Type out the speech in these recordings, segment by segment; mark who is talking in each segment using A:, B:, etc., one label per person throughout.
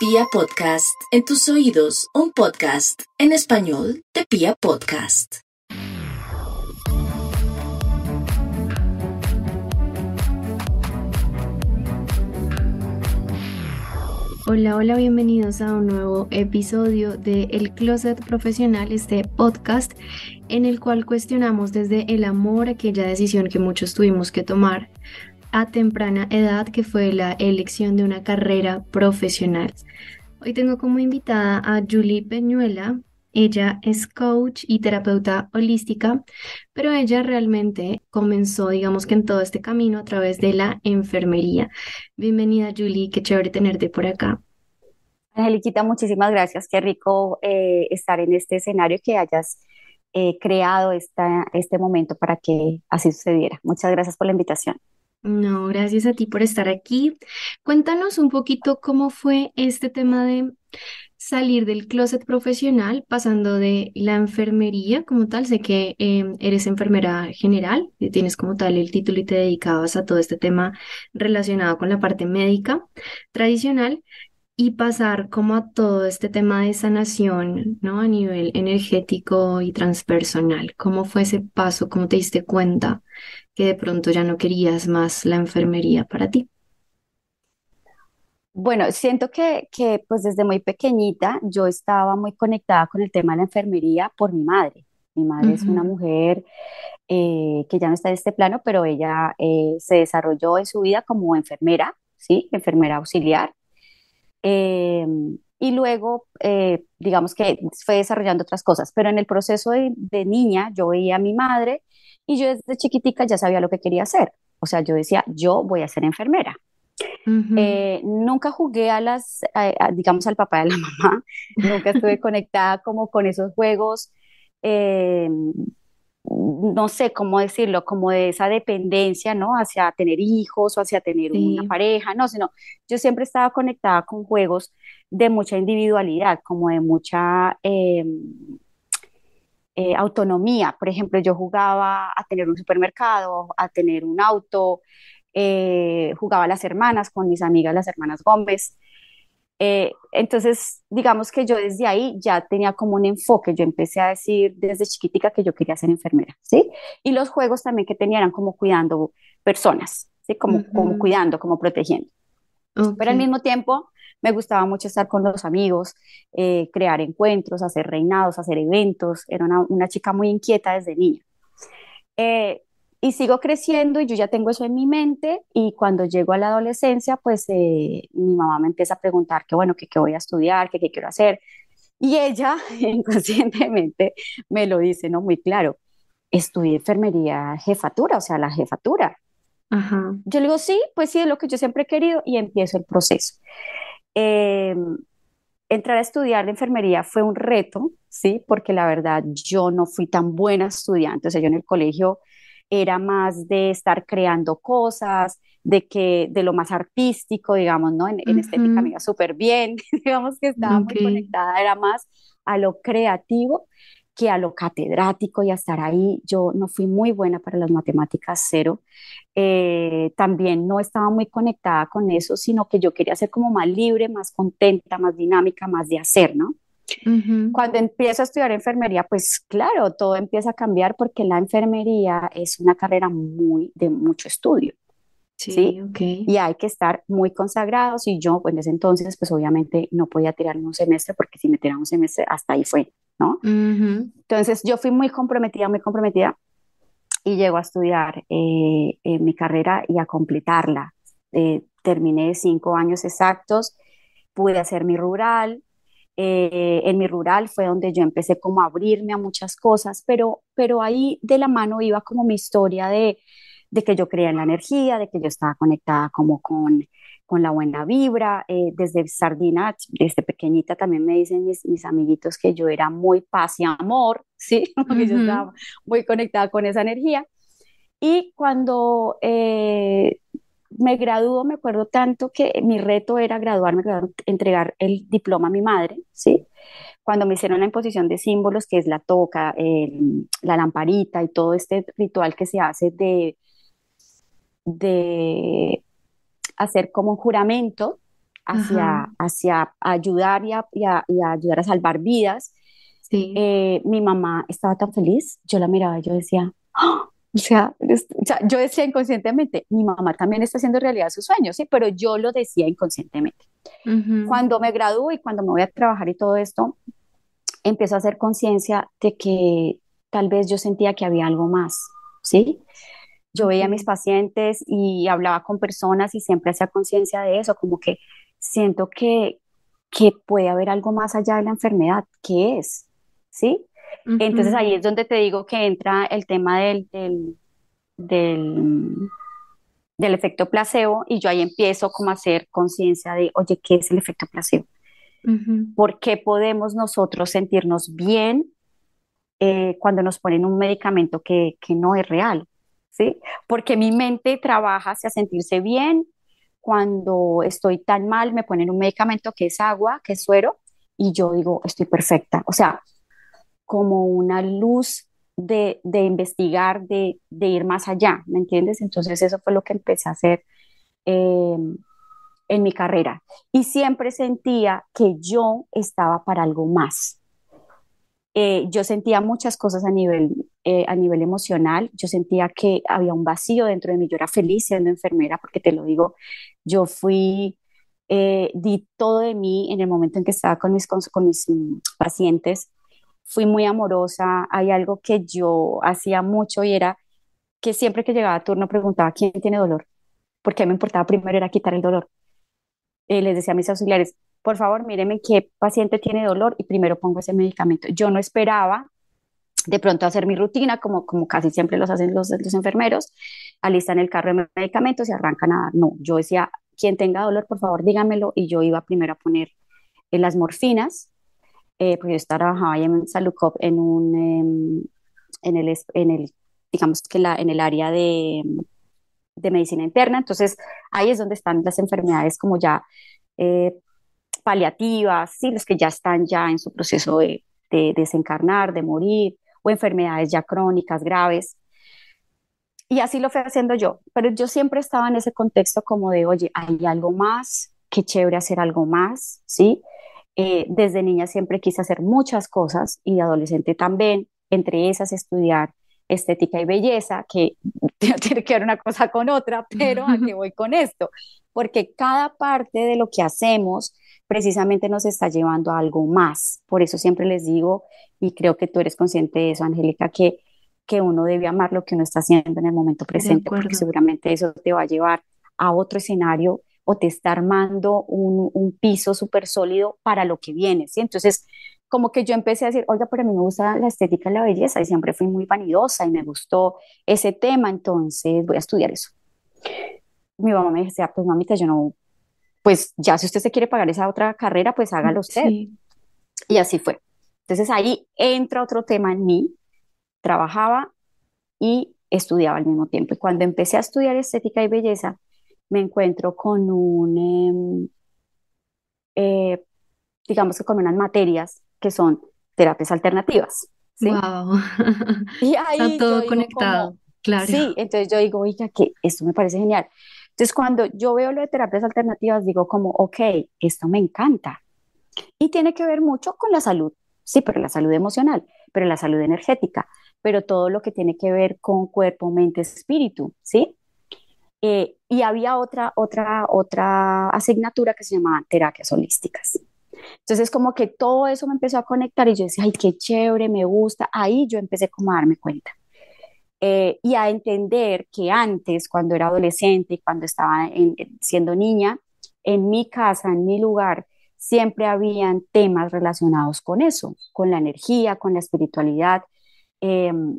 A: Pia Podcast, en tus oídos, un podcast en español de Pia Podcast.
B: Hola, hola, bienvenidos a un nuevo episodio de El Closet Profesional, este podcast en el cual cuestionamos desde el amor aquella decisión que muchos tuvimos que tomar a temprana edad, que fue la elección de una carrera profesional. Hoy tengo como invitada a Julie Peñuela. Ella es coach y terapeuta holística, pero ella realmente comenzó, digamos que en todo este camino a través de la enfermería. Bienvenida Julie, qué chévere tenerte por acá.
C: Angeliquita, muchísimas gracias. Qué rico eh, estar en este escenario que hayas eh, creado esta, este momento para que así sucediera. Muchas gracias por la invitación.
B: No, gracias a ti por estar aquí. Cuéntanos un poquito cómo fue este tema de salir del closet profesional, pasando de la enfermería como tal. Sé que em, eres enfermera general, y tienes como tal el título y te dedicabas a todo este tema relacionado con la parte médica tradicional y pasar como a todo este tema de sanación, ¿no? A nivel energético y transpersonal. ¿Cómo fue ese paso? ¿Cómo te diste cuenta? Que de pronto ya no querías más la enfermería para ti?
C: Bueno, siento que, que pues desde muy pequeñita yo estaba muy conectada con el tema de la enfermería por mi madre. Mi madre es una mujer eh, que ya no está en este plano, pero ella eh, se desarrolló en su vida como enfermera, ¿sí? Enfermera auxiliar. Em, y luego, eh, digamos que fue desarrollando otras cosas, pero en el proceso de, de, niña yo veía a mi madre y yo desde chiquitica ya sabía lo que quería hacer. O sea, yo decía, yo voy a ser enfermera. Eh, nunca jugué a las, digamos, al papá de la mamá, nunca estuve conectada como con esos juegos, eh, no sé cómo decirlo, como de esa dependencia, ¿no? Hacia tener hijos o hacia tener una pareja, no, sino yo siempre estaba conectada con juegos de mucha individualidad, como de mucha... Eh, eh, autonomía. Por ejemplo, yo jugaba a tener un supermercado, a tener un auto, eh, jugaba a las hermanas con mis amigas, las hermanas Gómez. Eh, entonces, digamos que yo desde ahí ya tenía como un enfoque. Yo empecé a decir desde chiquitica que yo quería ser enfermera, ¿sí? Y los juegos también que tenía eran como cuidando personas, ¿sí? Como, como cuidando, como protegiendo. Pero al mismo tiempo, me gustaba mucho estar con los amigos, eh, crear encuentros, hacer reinados, hacer eventos. Era una, chica muy inquieta desde niña. Eh, y sigo creciendo y yo ya tengo eso en mi mente y cuando llego a la adolescencia, pues eh, mi mamá me empieza a preguntar qué bueno, qué voy a estudiar, qué quiero hacer. Y ella inconscientemente me lo dice, ¿no? Muy claro, estudié enfermería jefatura, o sea, la jefatura. Yo le digo, sí, pues sí, es lo que yo siempre he querido y empiezo el proceso. Eh, entrar a estudiar la enfermería fue un reto, ¿sí? Porque la verdad yo no fui tan buena estudiante, o sea, yo en el colegio era más de estar creando cosas, de que de lo más artístico, digamos, ¿no? En, estética me iba súper bien, digamos que estaba muy conectada, era más a lo creativo que a lo catedrático y a estar ahí. Yo no fui muy buena para las matemáticas cero. Eh, también no estaba muy conectada con eso, sino que yo quería ser como más libre, más contenta, más dinámica, más de hacer, ¿no? Cuando empiezo a estudiar enfermería, pues claro, todo empieza a cambiar porque la enfermería es una carrera muy de mucho estudio. Sí, Y hay que estar muy consagrados y yo, pues en ese entonces, pues obviamente no podía tirarme un semestre porque si me tiraba un semestre, hasta ahí fue, ¿no? Entonces yo fui muy comprometida, muy comprometida y llego a estudiar eh, mi carrera y a completarla. Eh, terminé cinco años exactos, pude hacer mi rural. Eh, en mi rural fue donde yo empecé como a abrirme a muchas cosas, pero, pero ahí de la mano iba como mi historia de de que yo creía en la energía, de que yo estaba conectada como con, con la buena vibra. Eh, desde Sardina, desde pequeñita también me dicen mis, mis, amiguitos que yo era muy paz y amor, ¿sí? Porque yo estaba muy conectada con esa energía. Y cuando eh, me graduó, me acuerdo tanto que mi reto era graduarme, entregar el diploma a mi madre, ¿sí? Cuando me hicieron la imposición de símbolos, que es la toca, la lamparita y todo este ritual que se hace de de hacer como un juramento, hacia, hacia ayudar y, y, ayudar a salvar vidas.
B: Sí.
C: Eh, mi mamá estaba tan feliz, yo la miraba y yo decía, ¡Ah! o, sea, yo decía inconscientemente, mi mamá también está haciendo realidad sus sueños, sí, pero yo lo decía inconscientemente. Cuando me gradúo y cuando me voy a trabajar y todo esto, empiezo a hacer conciencia de que tal vez yo sentía que había algo más, ¿sí? Yo veía a mis pacientes y hablaba con personas y siempre hacía conciencia de eso, como que siento que, que puede haber algo más allá de la enfermedad. ¿Qué es? ¿Sí? Entonces ahí es donde te digo que entra el tema del, del, del, efecto placebo y yo ahí empiezo como a hacer conciencia de, oye, ¿qué es el efecto placebo? ¿Por qué podemos nosotros sentirnos bien eh, cuando nos ponen un medicamento que, que no es real? ¿Sí? Porque mi mente trabaja hacia sentirse bien, cuando estoy tan mal, me ponen un medicamento que es agua, que es suero, y yo digo, estoy perfecta. O sea, como una luz de, de investigar, de, de, ir más allá, ¿me entiendes? Entonces eso fue lo que empecé a hacer em, en mi carrera. Y siempre sentía que yo estaba para algo más. Eh, yo sentía muchas cosas a nivel, eh, a nivel emocional, yo sentía que había un vacío dentro de mí, yo era feliz siendo enfermera, porque te lo digo, yo fui, eh, di todo de mí en el momento en que estaba con mis, con, mis mm, pacientes, fui muy amorosa, hay algo que yo hacía mucho y era que siempre que llegaba a turno preguntaba quién tiene dolor, porque me importaba primero era quitar el dolor. les decía a mis auxiliares, por favor, mírenme qué paciente tiene dolor y primero pongo ese medicamento. Yo no esperaba de pronto hacer mi rutina, como, como casi siempre los hacen los, los enfermeros, alistan el carro de medicamentos y arrancan a. No, yo decía, quien tenga dolor, por favor, dígamelo, y yo iba primero a poner eh, las morfinas, eh, porque yo trabajaba ahí en Salucop en un, em, en, el, en el, digamos que la, en el área de, de medicina interna, entonces ahí es donde están las enfermedades como ya eh, paliativas, ¿sí? los que ya están ya en su proceso de, desencarnar, de morir, o enfermedades ya crónicas, graves. Y así lo fui haciendo yo, pero yo siempre estaba en ese contexto como de, oye, hay algo más, qué chévere hacer algo más, ¿sí? Eh, desde niña siempre quise hacer muchas cosas y de adolescente también, entre esas estudiar estética y belleza, que tiene que ver una cosa con otra, pero ¿a qué voy con esto? Porque cada parte de lo que hacemos precisamente nos está llevando a algo más. Por eso siempre les digo, y creo que tú eres consciente de eso, Angélica, que, que uno debe amar lo que uno está haciendo en el momento presente, porque seguramente eso te va a llevar a otro escenario o te está armando un, un piso súper sólido para lo que viene, ¿sí? Entonces, como que yo empecé a decir, oiga, pero a mí me gusta la estética y la belleza y siempre fui muy vanidosa y me gustó ese tema, entonces voy a estudiar eso. Mi mamá me decía, pues mamita, yo no pues ya si usted se quiere pagar esa otra carrera, pues hágalo usted. Y así fue. Entonces ahí entra otro tema en mí, trabajaba y estudiaba al mismo tiempo. Y cuando empecé a estudiar estética y belleza, me encuentro con un, em, eh, digamos que con unas materias que son terapias alternativas.
B: Wow. Y ahí Está todo conectado, claro.
C: Sí, entonces yo digo, oiga, que esto me parece genial. Entonces, cuando yo veo lo de terapias alternativas, digo como, ok, esto me encanta. Y tiene que ver mucho con la salud, sí, pero la salud emocional, pero la salud energética, pero todo lo que tiene que ver con cuerpo, mente, espíritu, ¿sí? Eh, y había otra, otra, otra asignatura que se llamaba terapias holísticas. Entonces, como que todo eso me empezó a conectar y yo decía, ay, qué chévere, me gusta. Ahí yo empecé como a darme cuenta. Eh, y a entender que antes, cuando era adolescente y cuando estaba siendo niña, en mi casa, en mi lugar, siempre habían temas relacionados con eso, con la energía, con la espiritualidad. Em,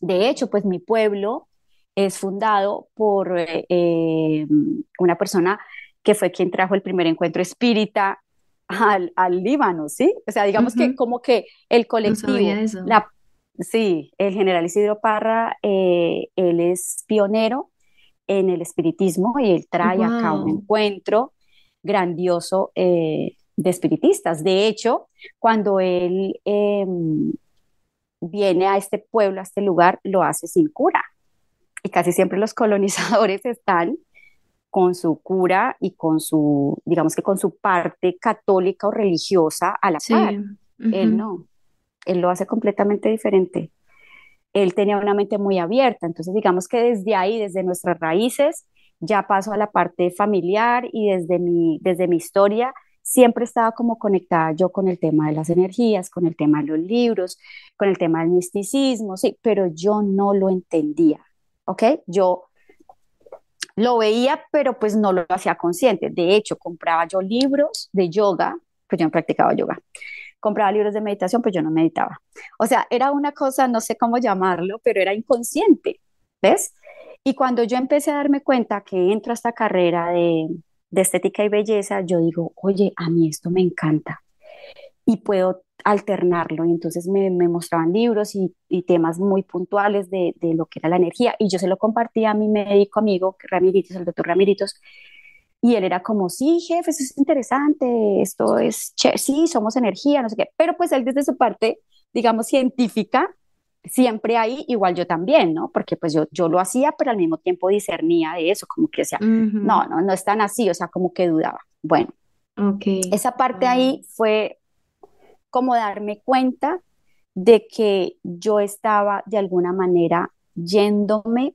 C: de hecho, pues mi pueblo es fundado por eh, em, una persona que fue quien trajo el primer encuentro espírita al, al Líbano, ¿sí? O sea, digamos que como que el colectivo, la, Sí, el general Isidro Parra, eh, él es pionero en el espiritismo y él trae acá un encuentro grandioso eh, de espiritistas. De hecho, cuando él em, viene a este pueblo, a este lugar, lo hace sin cura. Y casi siempre los colonizadores están con su cura y con su, digamos que con su parte católica o religiosa a la par. Él no, él lo hace completamente diferente. Él tenía una mente muy abierta, entonces digamos que desde ahí, desde nuestras raíces, ya paso a la parte familiar y desde mi, desde mi historia siempre estaba como conectada yo con el tema de las energías, con el tema de los libros, con el tema del misticismo, sí, pero yo no lo entendía, ¿ok? Yo lo veía, pero pues no lo hacía consciente. De hecho, compraba yo libros de yoga, pues yo no practicaba yoga. Compraba libros de meditación, pues yo no meditaba. O sea, era una cosa, no sé cómo llamarlo, pero era inconsciente, ¿ves? Y cuando yo empecé a darme cuenta que entro a esta carrera de, de estética y belleza, yo digo, oye, a mí esto me encanta y puedo alternarlo. Y entonces me, me mostraban libros y, y, temas muy puntuales de, de, lo que era la energía. Y yo se lo compartía a mi médico amigo, Ramiritos, el doctor Ramiritos. Y él era como, sí, jefe, eso es interesante, esto es, sí, somos energía, no sé qué. Pero pues él desde su parte, digamos, científica, siempre ahí, igual yo también, ¿no? Porque pues yo, yo lo hacía, pero al mismo tiempo discernía de eso, como que decía, no, no, no es tan así, o sea, como que dudaba. Bueno, okay. esa parte ahí fue como darme cuenta de que yo estaba de alguna manera yéndome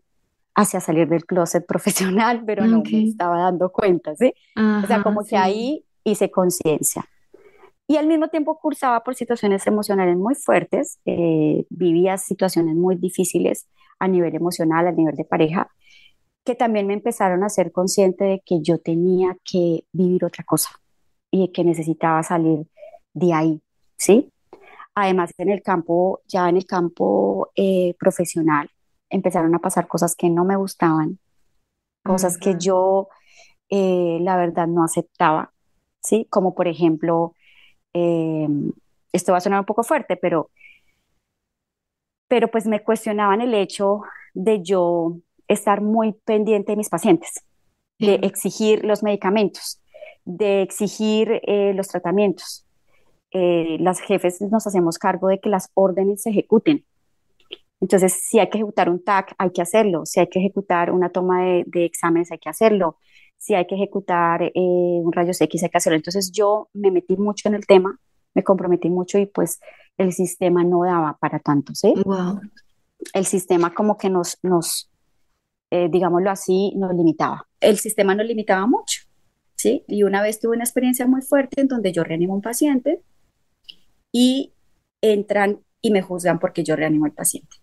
C: hacia salir del closet profesional, pero no me estaba dando cuenta, ¿sí? o sea, como que ahí hice conciencia. Y al mismo tiempo cursaba por situaciones emocionales muy fuertes, eh, vivía situaciones muy difíciles a nivel emocional, a nivel de pareja, que también me empezaron a ser consciente de que yo tenía que vivir otra cosa y que necesitaba salir de ahí, ¿sí? Además, en el campo, ya en el campo eh, profesional, empezaron a pasar cosas que no me gustaban, cosas que yo, eh, la verdad, no aceptaba, ¿sí? Como por ejemplo, eh, esto va a sonar un poco fuerte, pero, pero pues me cuestionaban el hecho de yo estar muy pendiente de mis pacientes, de exigir los medicamentos, de exigir eh, los tratamientos. Eh, las jefes nos hacemos cargo de que las órdenes se ejecuten. Entonces, si hay que ejecutar un TAC, hay que hacerlo. Si hay que ejecutar una toma de, de exámenes, hay que hacerlo si hay que ejecutar eh, un rayos X, hay que hacerlo. Entonces yo me metí mucho en el tema, me comprometí mucho y pues el sistema no daba para tanto, ¿sí? Wow. El sistema como que nos, nos eh, digámoslo así, nos limitaba. El sistema nos limitaba mucho, ¿sí? Y una vez tuve una experiencia muy fuerte en donde yo reanimo a un paciente y entran y me juzgan porque yo reanimo al paciente,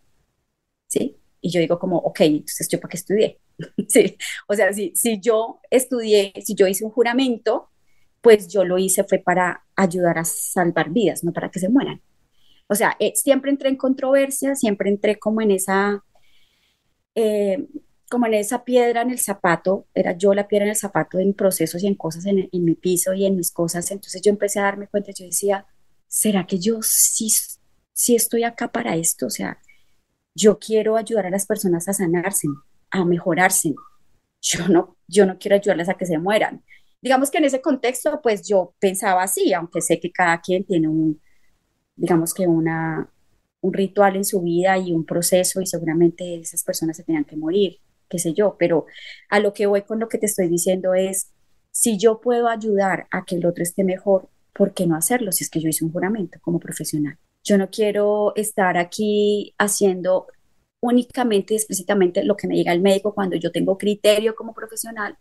C: ¿sí? Y yo digo como, ok, entonces yo para qué estudié, sí, o sea, si, si yo estudié, si yo hice un juramento, pues yo lo hice fue para ayudar a salvar vidas, no para que se mueran. O sea, eh, siempre entré en controversia, siempre entré como en esa, eh, como en esa piedra en el zapato, era yo la piedra en el zapato en procesos y en cosas en, en mi piso y en mis cosas. Entonces yo empecé a darme cuenta, yo decía, ¿será que yo sí, sí estoy acá para esto? O sea, yo quiero ayudar a las personas a sanarse, a mejorarse. Yo no, yo no quiero ayudarles a que se mueran. Digamos que en ese contexto, pues yo pensaba así, aunque sé que cada quien tiene un, digamos que una, un ritual en su vida y un proceso y seguramente esas personas se tenían que morir, qué sé yo, pero a lo que voy con lo que te estoy diciendo es, si yo puedo ayudar a que el otro esté mejor, ¿por qué no hacerlo si es que yo hice un juramento como profesional? Yo no quiero estar aquí haciendo únicamente y explícitamente lo que me diga el médico cuando yo tengo criterio como profesional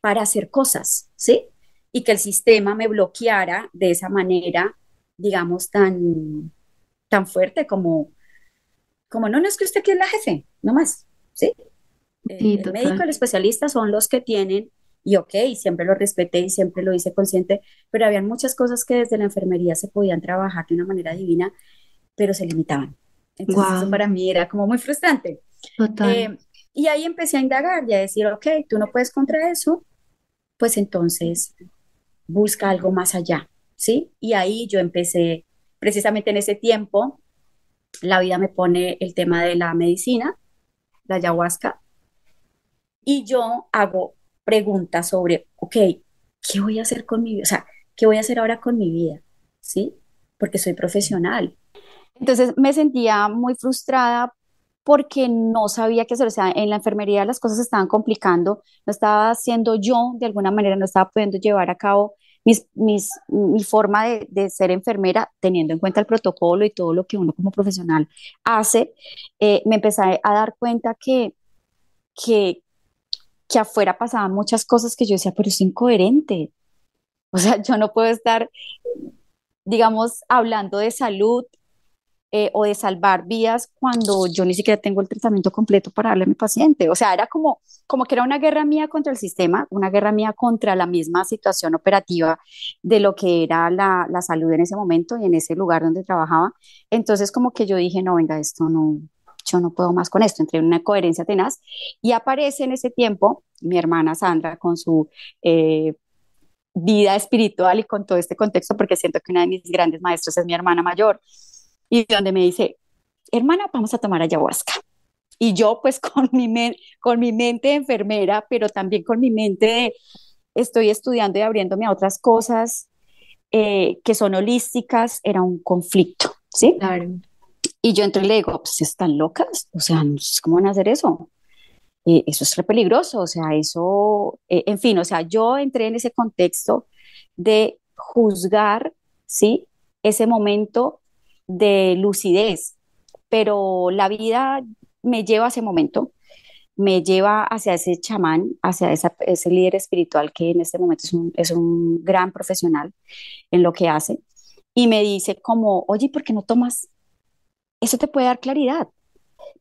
C: para hacer cosas, ¿sí? Y que el sistema me bloqueara de esa manera, digamos, tan, tan fuerte como, como no, no es que usted aquí es la jefe, no más, ¿sí? el médico y el especialista son los que tienen, y ok, siempre lo respeté y siempre lo hice consciente, pero habían muchas cosas que desde la enfermería se podían trabajar de una manera divina, pero se limitaban. Entonces eso para mí era como muy frustrante. Eh, y ahí empecé a indagar y a decir, ok, tú no puedes contra eso, pues entonces busca algo más allá, ¿sí? Y ahí yo empecé, precisamente en ese tiempo, la vida me pone el tema de la medicina, la ayahuasca, y yo hago preguntas sobre, ok, ¿qué voy a hacer con mi vida? O sea, ¿qué voy a hacer ahora con mi vida? ¿Sí? Porque soy profesional, entonces me sentía muy frustrada porque no sabía qué hacer. O sea, en la enfermería las cosas se estaban complicando, no estaba haciendo yo, de alguna manera, no estaba pudiendo llevar a cabo mis, mis, mi forma de, de, ser enfermera, teniendo en cuenta el protocolo y todo lo que uno como profesional hace, eh, me empecé a dar cuenta que, que, que afuera pasaban muchas cosas que yo decía, pero es incoherente. O sea, yo no puedo estar, digamos, hablando de salud eh, o de salvar vidas cuando yo ni siquiera tengo el tratamiento completo para darle a mi paciente. O sea, era como, como que era una guerra mía contra el sistema, una guerra mía contra la misma situación operativa de lo que era la, la salud en ese momento y en ese lugar donde trabajaba. Entonces, como que yo dije, no, venga, esto no, yo no puedo más con esto, entré en una coherencia tenaz y aparece en ese tiempo mi hermana Sandra con su eh, vida espiritual y con todo este contexto, porque siento que una de mis grandes maestros es mi hermana mayor, y donde me dice, hermana, vamos a tomar ayahuasca. Y yo pues con mi, con mi mente de enfermera, pero también con mi mente de estoy estudiando y abriéndome a otras cosas eh, que son holísticas, era un conflicto, ¿sí?
B: Claro.
C: Y yo entré y le digo, pues están locas, o sea, ¿cómo van a hacer eso? Eh, eso es re peligroso, o sea, eso, eh, en fin, o sea, yo entré en ese contexto de juzgar, ¿sí? Ese momento de lucidez, pero la vida me lleva a ese momento, me lleva hacia ese chamán, hacia ese líder espiritual que en este momento es un, es un gran profesional en lo que hace, y me dice como, oye, ¿por qué no tomas? Eso te puede dar claridad.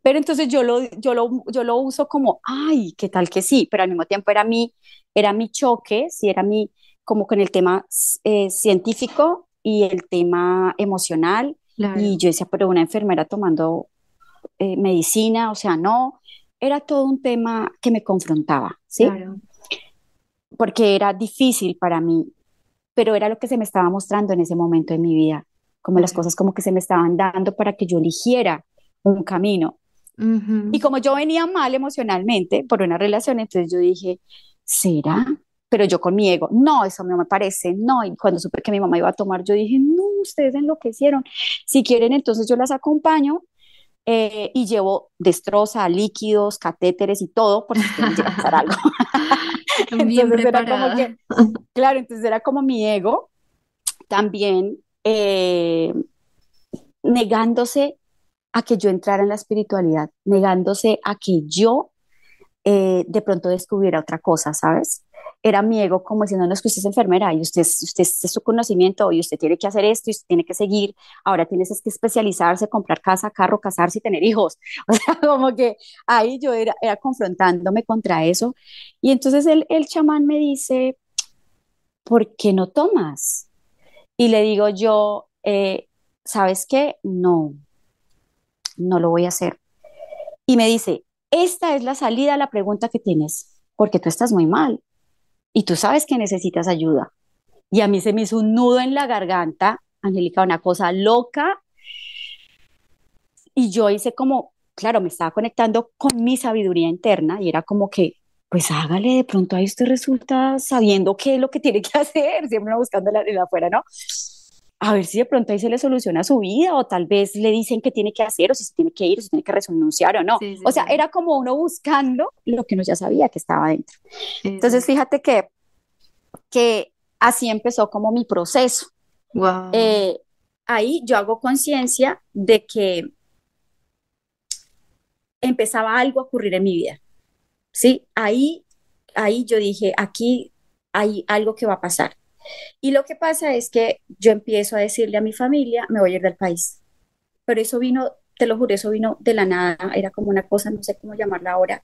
C: Pero entonces yo lo, yo lo, yo lo uso como, ay, qué tal que sí, pero al mismo tiempo era mi, era mi choque, sí, era mi, como con el tema eh, científico y el tema emocional. Y yo decía, pero una enfermera tomando eh, medicina, o sea, no, era todo un tema que me confrontaba, ¿sí? Porque era difícil para mí, pero era lo que se me estaba mostrando en ese momento de mi vida, como las cosas como que se me estaban dando para que yo eligiera un camino. Y como yo venía mal emocionalmente por una relación, entonces yo dije, ¿será? Pero yo con mi ego, no, eso no me parece, no. Y cuando supe que mi mamá iba a tomar, yo dije, no, ustedes enloquecieron. Si quieren, entonces yo las acompaño eh, y llevo destroza, líquidos, catéteres y todo, por si quieren pasar algo.
B: entonces era como que,
C: claro, entonces era como mi ego también eh, negándose a que yo entrara en la espiritualidad, negándose a que yo eh, de pronto descubriera otra cosa, ¿sabes? era mi ego como diciendo, no es que usted es enfermera y usted, usted es su conocimiento y usted tiene que hacer esto y usted tiene que seguir, ahora tienes que especializarse, comprar casa, carro, casarse y tener hijos. O sea, como que ahí yo era, era confrontándome contra eso. Y entonces el, el chamán me dice, ¿por qué no tomas? Y le digo yo, eh, ¿sabes qué? No, no lo voy a hacer. Y me dice, esta es la salida a la pregunta que tienes, porque tú estás muy mal y tú sabes que necesitas ayuda. Y a mí se me hizo un nudo en la garganta, Angélica, una cosa loca. Y yo hice como, claro, me estaba conectando con mi sabiduría interna y era como que, pues hágale, de pronto ahí usted resulta sabiendo qué es lo que tiene que hacer, siempre buscando la, la afuera, ¿no? a ver si de pronto ahí se le soluciona su vida o tal vez le dicen qué tiene que hacer o si se tiene que ir o si tiene que renunciar o no. o sea, era como uno buscando lo que uno ya sabía que estaba dentro. Entonces, fíjate que, que así empezó como mi proceso.
B: Wow.
C: Eh, ahí yo hago conciencia de que empezaba algo a ocurrir en mi vida. Sí, ahí, ahí yo dije, aquí hay algo que va a pasar. Y lo que pasa es que yo empiezo a decirle a mi familia, me voy a ir del país. Pero eso vino, te lo juro, eso vino de la nada, era como una cosa, no sé cómo llamarla ahora.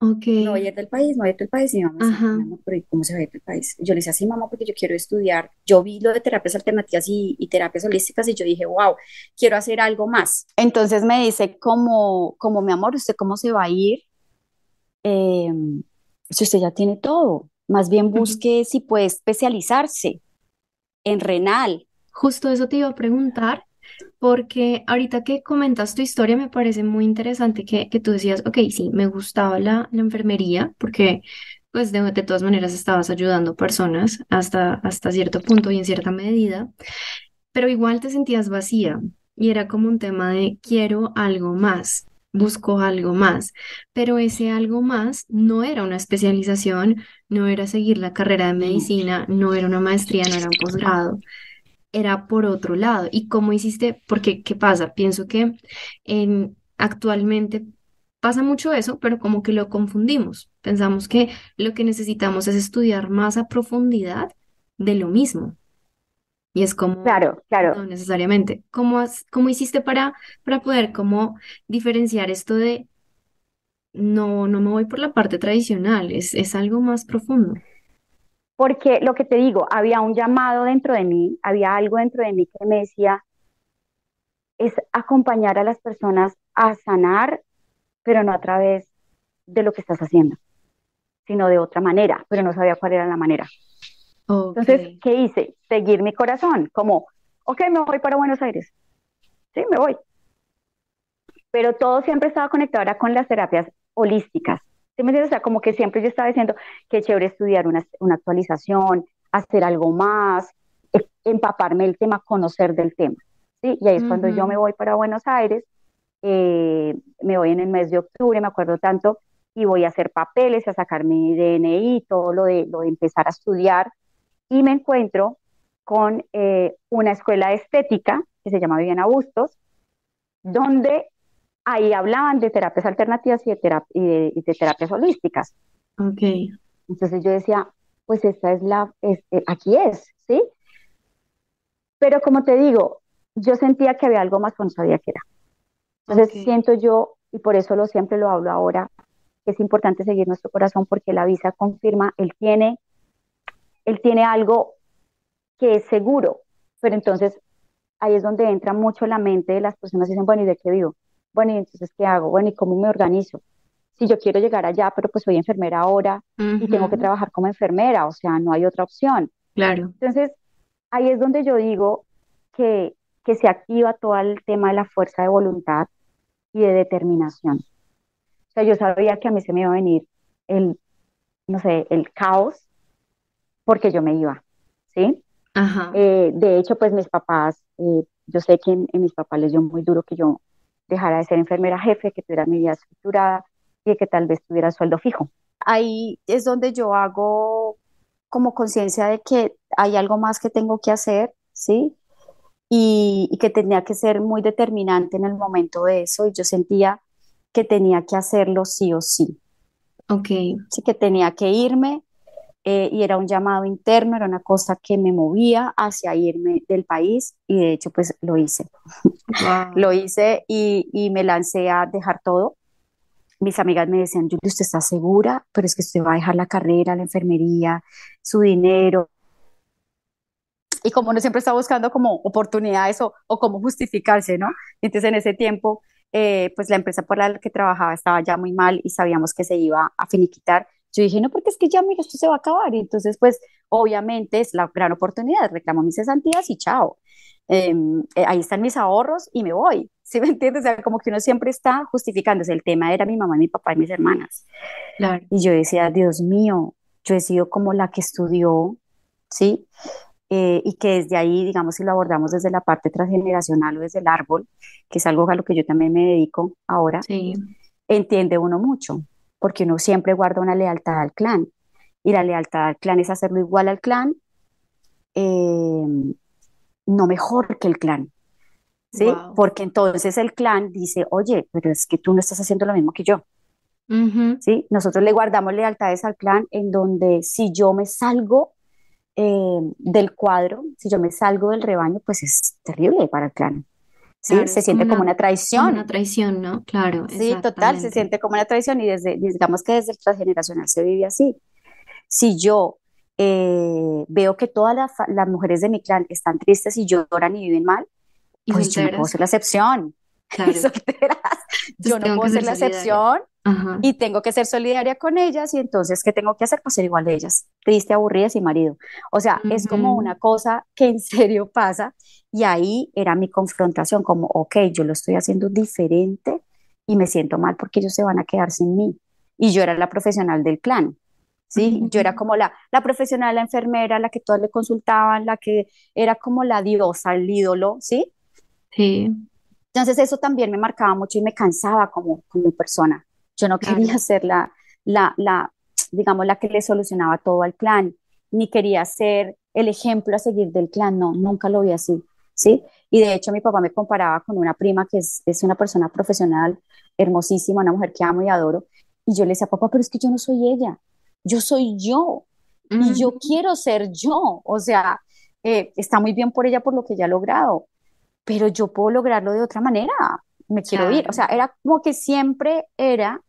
B: Okay.
C: Me voy a ir del país, me voy a ir del país. Y mi mamá decía, pero ¿cómo se va a ir del país? Yo le decía, sí, mamá, porque yo quiero estudiar. Yo vi lo de terapias alternativas y, y terapias holísticas y yo dije, wow, quiero hacer algo más. Entonces me dice, como, como mi amor, ¿usted cómo se va a ir? Eh, si usted ya tiene todo, más bien busque si puede especializarse en renal.
B: Justo eso te iba a preguntar, porque ahorita que comentas tu historia me parece muy interesante que, que tú decías, ok, sí, me gustaba la, la enfermería, porque pues de, de, todas maneras estabas ayudando personas hasta, hasta cierto punto y en cierta medida, pero igual te sentías vacía y era como un tema de quiero algo más. Buscó algo más, pero ese algo más no era una especialización, no era seguir la carrera de medicina, no era una maestría, no era un posgrado, era por otro lado. ¿Y cómo hiciste? Porque, ¿qué pasa? Pienso que en, actualmente pasa mucho eso, pero como que lo confundimos. Pensamos que lo que necesitamos es estudiar más a profundidad de lo mismo. Y es como,
C: Claro, claro.
B: no necesariamente. ¿Cómo, has- cómo hiciste para, para poder como diferenciar esto de no, no me voy por la parte tradicional, es, es algo más profundo?
C: Porque lo que te digo, había un llamado dentro de mí, había algo dentro de mí que me decía, es acompañar a las personas a sanar, pero no a través de lo que estás haciendo, sino de otra manera, pero no sabía cuál era la manera.
B: Ok,
C: Entonces, ¿qué hice? Seguir mi corazón, como, ok, me voy para Buenos Aires. Sí, me voy. Pero todo siempre estaba conectado ahora con las terapias holísticas. ¿Sí me entiendes? O sea, como que siempre yo estaba diciendo que chévere estudiar una, una actualización, hacer algo más, e- empaparme el tema, conocer del tema. ¿sí? Y ahí es cuando yo me voy para Buenos Aires, eh, me voy en el mes de octubre, me acuerdo tanto, y voy a hacer papeles, a sacar mi DNI, todo lo de, lo de empezar a estudiar, y me encuentro con eh, una escuela de estética que se llama Viviana Bustos, donde ahí hablaban de terapias alternativas y de, terap- y de, y de terapias holísticas.
B: ok,
C: Entonces yo decía, pues esta es la, eh, aquí es, ¿sí? Pero como te digo, yo sentía que había algo más, pero no sabía qué era. Entonces siento yo, y por eso lo siempre lo hablo ahora, que es importante seguir nuestro corazón porque la visa confirma, él tiene, él tiene algo que es seguro, pero entonces ahí es donde entra mucho la mente de las personas y dicen, bueno, ¿y de qué vivo? Bueno, ¿y entonces qué hago? Bueno, ¿y cómo me organizo? Si yo quiero llegar allá, pero pues soy enfermera ahora y tengo que trabajar como enfermera, o sea, no hay otra opción.
B: Claro,
C: Entonces, ahí es donde yo digo que, que se activa todo el tema de la fuerza de voluntad y de determinación. O sea, yo sabía que a mí se me iba a venir el, no sé, el caos porque yo me iba, ¿sí?
B: ajá,
C: Eh, de hecho, pues mis papás, eh, yo sé que en, en mis papás les dio muy duro que yo dejara de ser enfermera jefe, que tuviera mi vida estructurada y que tal vez tuviera sueldo fijo. Ahí es donde yo hago como conciencia de que hay algo más que tengo que hacer, ¿sí? Y, y que tenía que ser muy determinante en el momento de eso y yo sentía que tenía que hacerlo sí o sí,
B: ok,
C: sí que tenía que irme eh, y era un llamado interno, era una cosa que me movía hacia irme del país y de hecho pues lo hice.
B: wow,
C: Lo hice y, y me lancé a dejar todo. Mis amigas me decían, Julia, ¿usted está segura? Pero es que usted va a dejar la carrera, la enfermería, su dinero. Y como uno siempre está buscando como oportunidades o, o cómo justificarse, ¿no? Entonces en ese tiempo, eh, pues la empresa por la que trabajaba estaba ya muy mal y sabíamos que se iba a finiquitar. Yo dije, no, porque es que ya, mira, esto se va a acabar. Y entonces, pues, obviamente es la gran oportunidad. Reclamo mis cesantías y chao. Eh, eh, ahí están mis ahorros y me voy. ¿Sí me entiendes? O sea, como que uno siempre está justificándose. El tema era mi mamá, mi papá y mis hermanas.
B: claro,
C: Y yo decía, Dios mío, yo he sido como la que estudió, ¿sí? Eh, y que desde ahí, digamos, si lo abordamos desde la parte transgeneracional o desde el árbol, que es algo a lo que yo también me dedico ahora,
B: sí,
C: entiende uno mucho, porque uno siempre guarda una lealtad al clan. Y la lealtad al clan es hacerlo igual al clan, eh, no mejor que el clan, ¿sí?
B: wow,
C: Porque entonces el clan dice, oye, pero es que tú no estás haciendo lo mismo que yo. ¿sí? Nosotros le guardamos lealtades al clan en donde si yo me salgo eh, del cuadro, si yo me salgo del rebaño, pues es terrible para el clan, ¿sí?
B: claro,
C: Se siente como
B: una,
C: una
B: como una
C: traición,
B: traición, ¿no? Claro,
C: ¿sí? Total, se siente como una traición y desde, digamos que desde el transgeneracional se vive así. Si yo eh, veo que todas las, fa- las mujeres de mi clan están tristes y lloran y viven mal,
B: y
C: pues yo no puedo ser la excepción.
B: Claro,
C: solteras, yo no puedo ser la excepción
B: ajá,
C: y tengo que ser solidaria con ellas y entonces, ¿qué tengo que hacer? Pues ser igual de ellas, triste, aburrida, sin marido. O sea, es como una cosa que en serio pasa y ahí era mi confrontación, como, ok, yo lo estoy haciendo diferente y me siento mal porque ellos se van a quedar sin mí. Y yo era la profesional del clan, ¿sí? Yo era como la, la profesional, la enfermera, la que todas le consultaban, la que era como la diosa, el ídolo, ¿sí?
B: sí,
C: Entonces eso también me marcaba mucho y me cansaba como, como persona. Yo no quería ser la, la, la, digamos, la que le solucionaba todo al clan, ni quería ser el ejemplo a seguir del clan, no, nunca lo vi así, ¿sí? Y de hecho mi papá me comparaba con una prima que es, es una persona profesional hermosísima, una mujer que amo y adoro, y yo le decía, papá, pero es que yo no soy ella, yo soy yo, y yo quiero ser yo, o sea, eh, está muy bien por ella por lo que ella ha logrado, pero yo puedo lograrlo de otra manera, me quiero ir, o sea, era como que siempre era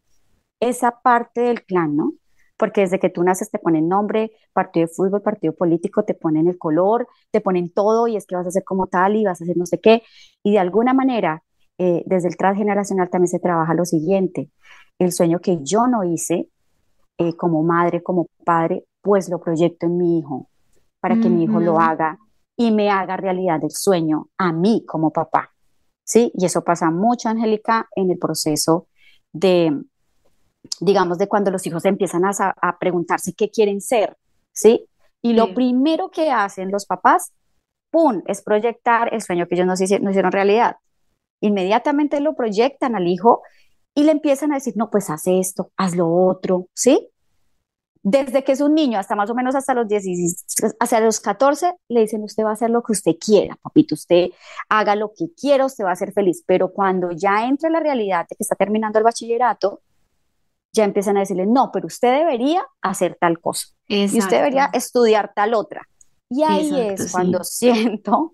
C: esa parte del clan, ¿no? Porque desde que tú naces te ponen nombre, partido de fútbol, partido político, te ponen el color, te ponen todo y es que vas a ser como tal y vas a hacer no sé qué. Y de alguna manera, eh, desde el transgeneracional también se trabaja lo siguiente, el sueño que yo no hice eh, como madre, como padre, pues lo proyecto en mi hijo, para que mi hijo lo haga y me haga realidad el sueño a mí como papá. ¿Sí? Y eso pasa mucho, Angélica, en el proceso de, digamos, de cuando los hijos empiezan a, preguntarse qué quieren ser, ¿sí? Y lo primero que hacen los papás, ¡pum!, es proyectar el sueño que ellos no, no hicieron realidad. Inmediatamente lo proyectan al hijo y le empiezan a decir, no, pues haz esto, haz lo otro, ¿sí? Desde que es un niño hasta más o menos hasta los 16, hacia los 14, le dicen, usted va a hacer lo que usted quiera, papito, usted haga lo que quiera, usted va a ser feliz. Pero cuando ya entra la realidad de que está terminando el bachillerato, ya empiezan a decirle, no, pero usted debería hacer tal cosa. Y usted debería estudiar tal otra. Y ahí es cuando siento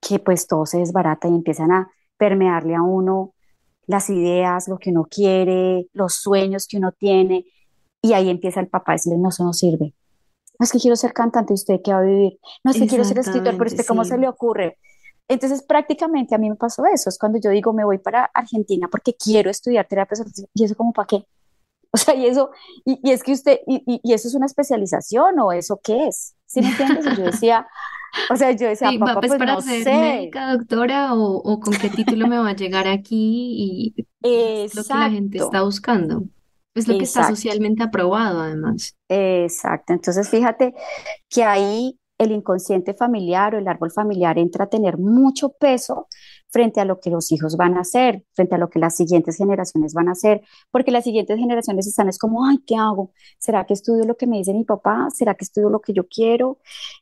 C: que pues todo se desbarata y empiezan a permearle a uno las ideas, lo que uno quiere, los sueños que uno tiene. Y ahí empieza el papá a decirle, no, eso no sirve. No es que quiero ser cantante y usted qué va a vivir. No es que quiero ser escritor, pero usted cómo se le ocurre. Entonces prácticamente a mí me pasó eso. Es cuando yo digo, me voy para Argentina porque quiero estudiar terapia. Y eso como para qué. O sea, y eso, y, es que usted, y, y, eso es una especialización o eso qué es. ¿Sí me entiendes? Y yo decía, o sea, yo decía, papá, pues, pues,
B: para
C: no
B: ser
C: sé.
B: médica, doctora, o, o, con qué título me va a llegar aquí y es lo que la gente está buscando. Es lo que está socialmente aprobado, además.
C: Exacto. Entonces, fíjate que ahí el inconsciente familiar o el árbol familiar entra a tener mucho peso frente a lo que los hijos van a hacer, frente a lo que las siguientes generaciones van a hacer, porque las siguientes generaciones están es como, ay, ¿qué hago? ¿Será que estudio lo que me dice mi papá? ¿Será que estudio lo que yo quiero?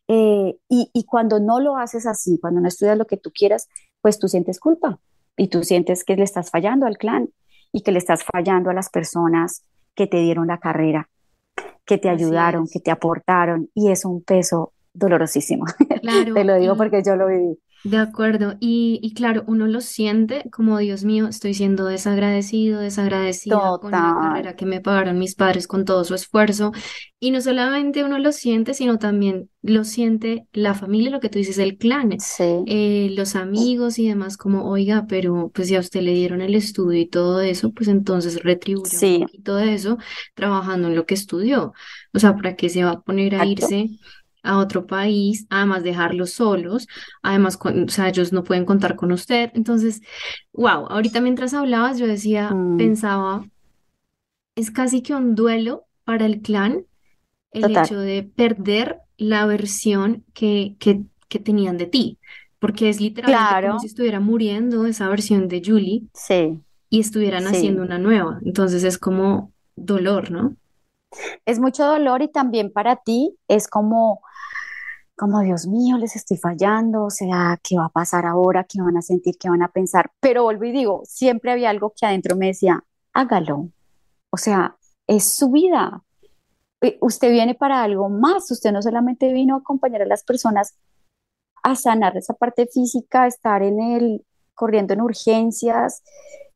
C: Eh, y, y cuando no lo haces así, cuando no estudias lo que tú quieras, pues tú sientes culpa y tú sientes que le estás fallando al clan y que le estás fallando a las personas que te dieron la carrera, que te ayudaron, que te aportaron, y es un peso dolorosísimo. Claro, te lo digo porque yo lo viví.
B: De acuerdo, y, y, claro, uno lo siente como, Dios mío, estoy siendo desagradecido, desagradecido con la carrera que me pagaron mis padres con todo su esfuerzo. Y no solamente uno lo siente, sino también lo siente la familia, lo que tú dices, el clan, eh, los amigos y demás, como, oiga, pero pues si a usted le dieron el estudio y todo eso, pues entonces retribuye un poquito de eso trabajando en lo que estudió. O sea, ¿para qué se va a poner a irse? A otro país, además dejarlos solos, además, o sea, ellos no pueden contar con usted. Entonces, wow, ahorita mientras hablabas, yo decía, mm. pensaba, es casi que un duelo para el clan el hecho de perder la versión que, que, que tenían de ti, porque es literalmente como si estuviera muriendo esa versión de Julie
C: sí.
B: y estuvieran haciendo una nueva. Entonces es como dolor, ¿no?
C: Es mucho dolor y también para ti es como como Dios mío, les estoy fallando, o sea, ¿qué va a pasar ahora? ¿Qué van a sentir? ¿Qué van a pensar? Pero vuelvo y digo, siempre había algo que adentro me decía, hágalo. O sea, es su vida. Eh, usted viene para algo más, usted no solamente vino a acompañar a las personas a sanar esa parte física, estar en el, corriendo en urgencias.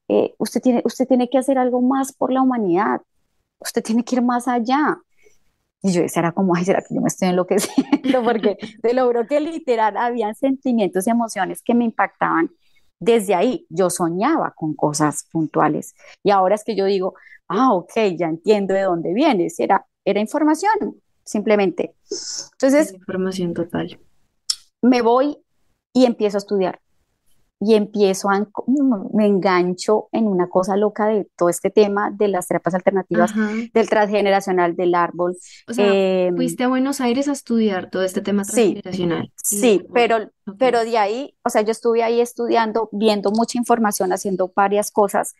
C: Eh, usted, tiene, usted tiene que hacer algo más por la humanidad. Usted tiene que ir más allá. Y yo decía, era como, ay, ¿será que yo me estoy enloqueciendo? Porque te logro que literal habían sentimientos y emociones que me impactaban desde ahí. Yo soñaba con cosas puntuales. Y ahora es que yo digo, ah, ok, ya entiendo de dónde vienes. Era, era información, simplemente. Entonces.
B: Información total.
C: Me voy y empiezo a estudiar. Y empiezo a, me engancho en una cosa loca de todo este tema de las terapias alternativas, del transgeneracional, del árbol.
B: O sea, em, fuiste a Buenos Aires a estudiar todo este tema transgeneracional.
C: Sí, pero, pero de ahí, o sea, yo estuve ahí estudiando, viendo mucha información, haciendo varias cosas,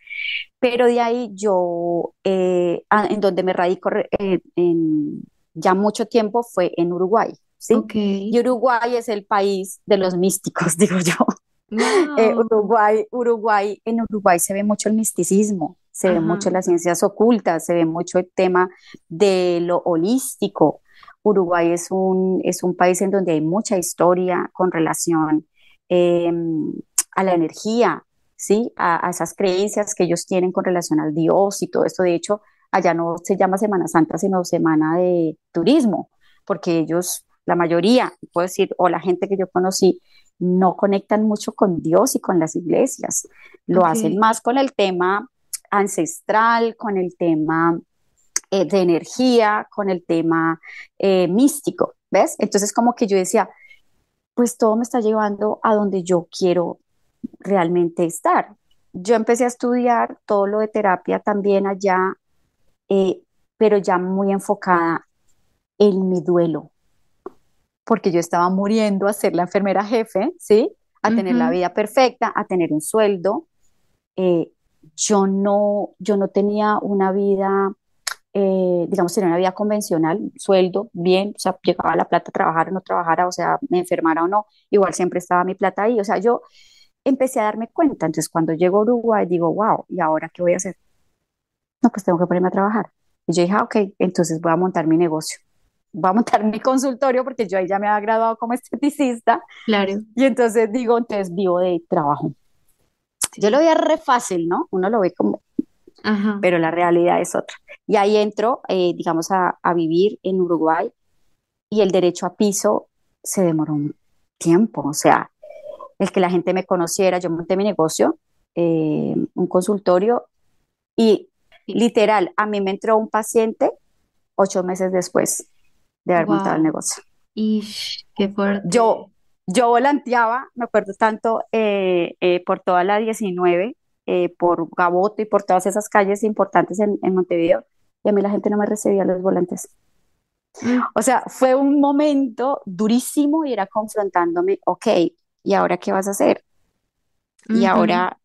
C: pero de ahí yo, eh, en donde me radico eh, en, ya mucho tiempo fue en Uruguay. ¿Sí? Y Uruguay es el país de los místicos, digo yo. Eh, Uruguay, Uruguay, en Uruguay se ve mucho el misticismo, se ve mucho las ciencias ocultas, se ve mucho el tema de lo holístico. Uruguay es un, es un país en donde hay mucha historia con relación em, a la energía, ¿sí? A, esas creencias que ellos tienen con relación al Dios y todo esto. De hecho, allá no se llama Semana Santa, sino Semana de Turismo, porque ellos, la mayoría, puedo decir, o la gente que yo conocí, no conectan mucho con Dios y con las iglesias. Lo hacen más con el tema ancestral, con el tema eh, de energía, con el tema eh, místico, ¿ves? Entonces como que yo decía, pues todo me está llevando a donde yo quiero realmente estar. Yo empecé a estudiar todo lo de terapia también allá, eh, pero ya muy enfocada en mi duelo, porque yo estaba muriendo a ser la enfermera jefe, ¿sí? A tener la vida perfecta, a tener un sueldo. Eh, yo, no, yo no tenía una vida, eh, digamos, tenía una vida convencional, sueldo, bien, o sea, llegaba la plata, trabajara o no trabajara, o sea, me enfermara o no, igual siempre estaba mi plata ahí, o sea, yo empecé a darme cuenta, entonces cuando llego a Uruguay digo, wow, ¿y ahora qué voy a hacer? No, pues tengo que ponerme a trabajar. Y yo dije, ah, ok, entonces voy a montar mi negocio voy a montar mi consultorio porque yo ahí ya me había graduado como esteticista.
B: Claro.
C: Y entonces digo, entonces vivo de trabajo. Yo lo veía re fácil, ¿no? Uno lo ve como, Ajá. pero la realidad es otra. Y ahí entro, eh, digamos, a, a, vivir en Uruguay y el derecho a piso se demoró un tiempo, o sea, el que la gente me conociera, yo monté mi negocio, eh, un consultorio y literal, a mí me entró un paciente ocho meses después de haber montado el negocio.
B: Y qué fuerte.
C: Yo, yo volanteaba, me acuerdo tanto, eh, eh, por toda la 19, eh, por Gaboto y por todas esas calles importantes en, en, Montevideo, y a mí la gente no me recibía los volantes. Mm. O sea, fue un momento durísimo y era confrontándome, ok, ¿y ahora qué vas a hacer? Y ahora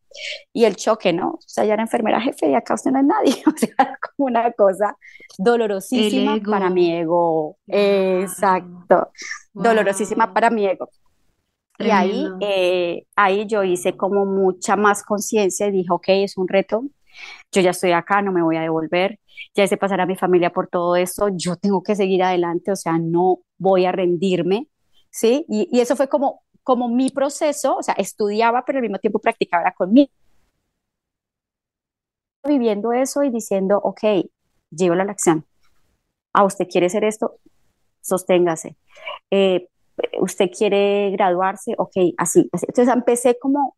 C: y el choque, ¿no? O sea, ya era enfermera jefe y acá usted no es nadie, o sea, como una cosa dolorosísima para mi ego, exacto, dolorosísima para mi ego. Y ahí, eh, ahí yo hice como mucha más conciencia y dije, ok, es un reto, yo ya estoy acá, no me voy a devolver, ya hice pasar a mi familia por todo esto, yo tengo que seguir adelante, o sea, no voy a rendirme, ¿sí? Y, y eso fue como como mi proceso, o sea, estudiaba, pero al mismo tiempo practicaba conmigo. Viviendo eso y diciendo, ok, llevo la acción. Ah, usted quiere hacer esto, sosténgase. Eh, usted quiere graduarse, ok, así, Entonces empecé como,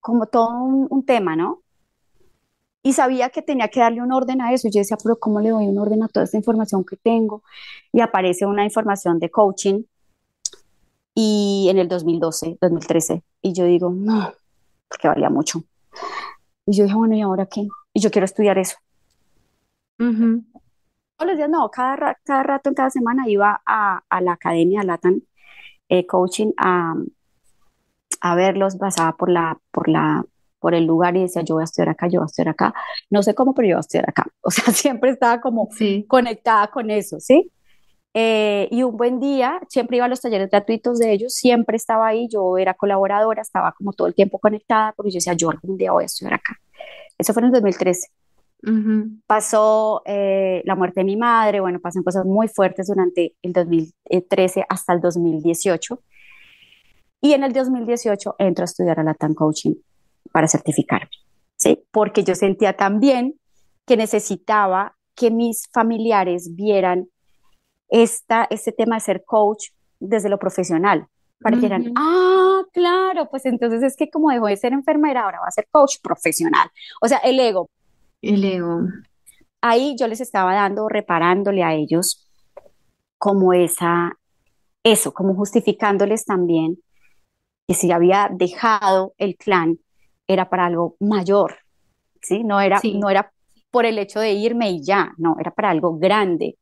C: como todo un, un, tema, ¿no? Y sabía que tenía que darle un orden a eso. Yo decía, pero ¿cómo le doy un orden a toda esta información que tengo? Y aparece una información de coaching y en el 2012, 2013. Y yo digo, no, porque valía mucho. Y yo dije, bueno, ¿y ahora qué? Y yo quiero estudiar eso. Todos los días, no, cada, cada rato, en cada semana iba a, a la academia Latin eh, Coaching a, a verlos, pasaba por la, por la, por el lugar y decía, yo voy a estudiar acá, yo voy a estudiar acá. No sé cómo, pero yo voy a estudiar acá. O sea, siempre estaba como conectada con eso, ¿sí? Eh, y un buen día, siempre iba a los talleres gratuitos de ellos, siempre estaba ahí, yo era colaboradora, estaba como todo el tiempo conectada, porque yo decía, yo algún día voy a estudiar acá. Eso fue en el 2013. Pasó eh, la muerte de mi madre, bueno, pasan cosas muy fuertes durante el 2013 hasta el 2018. Y en el 2018 entro a estudiar a Latam Coaching para certificarme, ¿sí? Porque yo sentía también que necesitaba que mis familiares vieran esta, este tema de ser coach desde lo profesional, para que digan, ah, claro, pues entonces es que como dejó de ser enfermera, ahora va a ser coach profesional. O sea, el ego.
B: El ego.
C: Ahí yo les estaba dando, reparándole a ellos como esa, eso, como justificándoles también que si había dejado el clan era para algo mayor, ¿sí? No era, no era por el hecho de irme y ya, no, era para algo grande.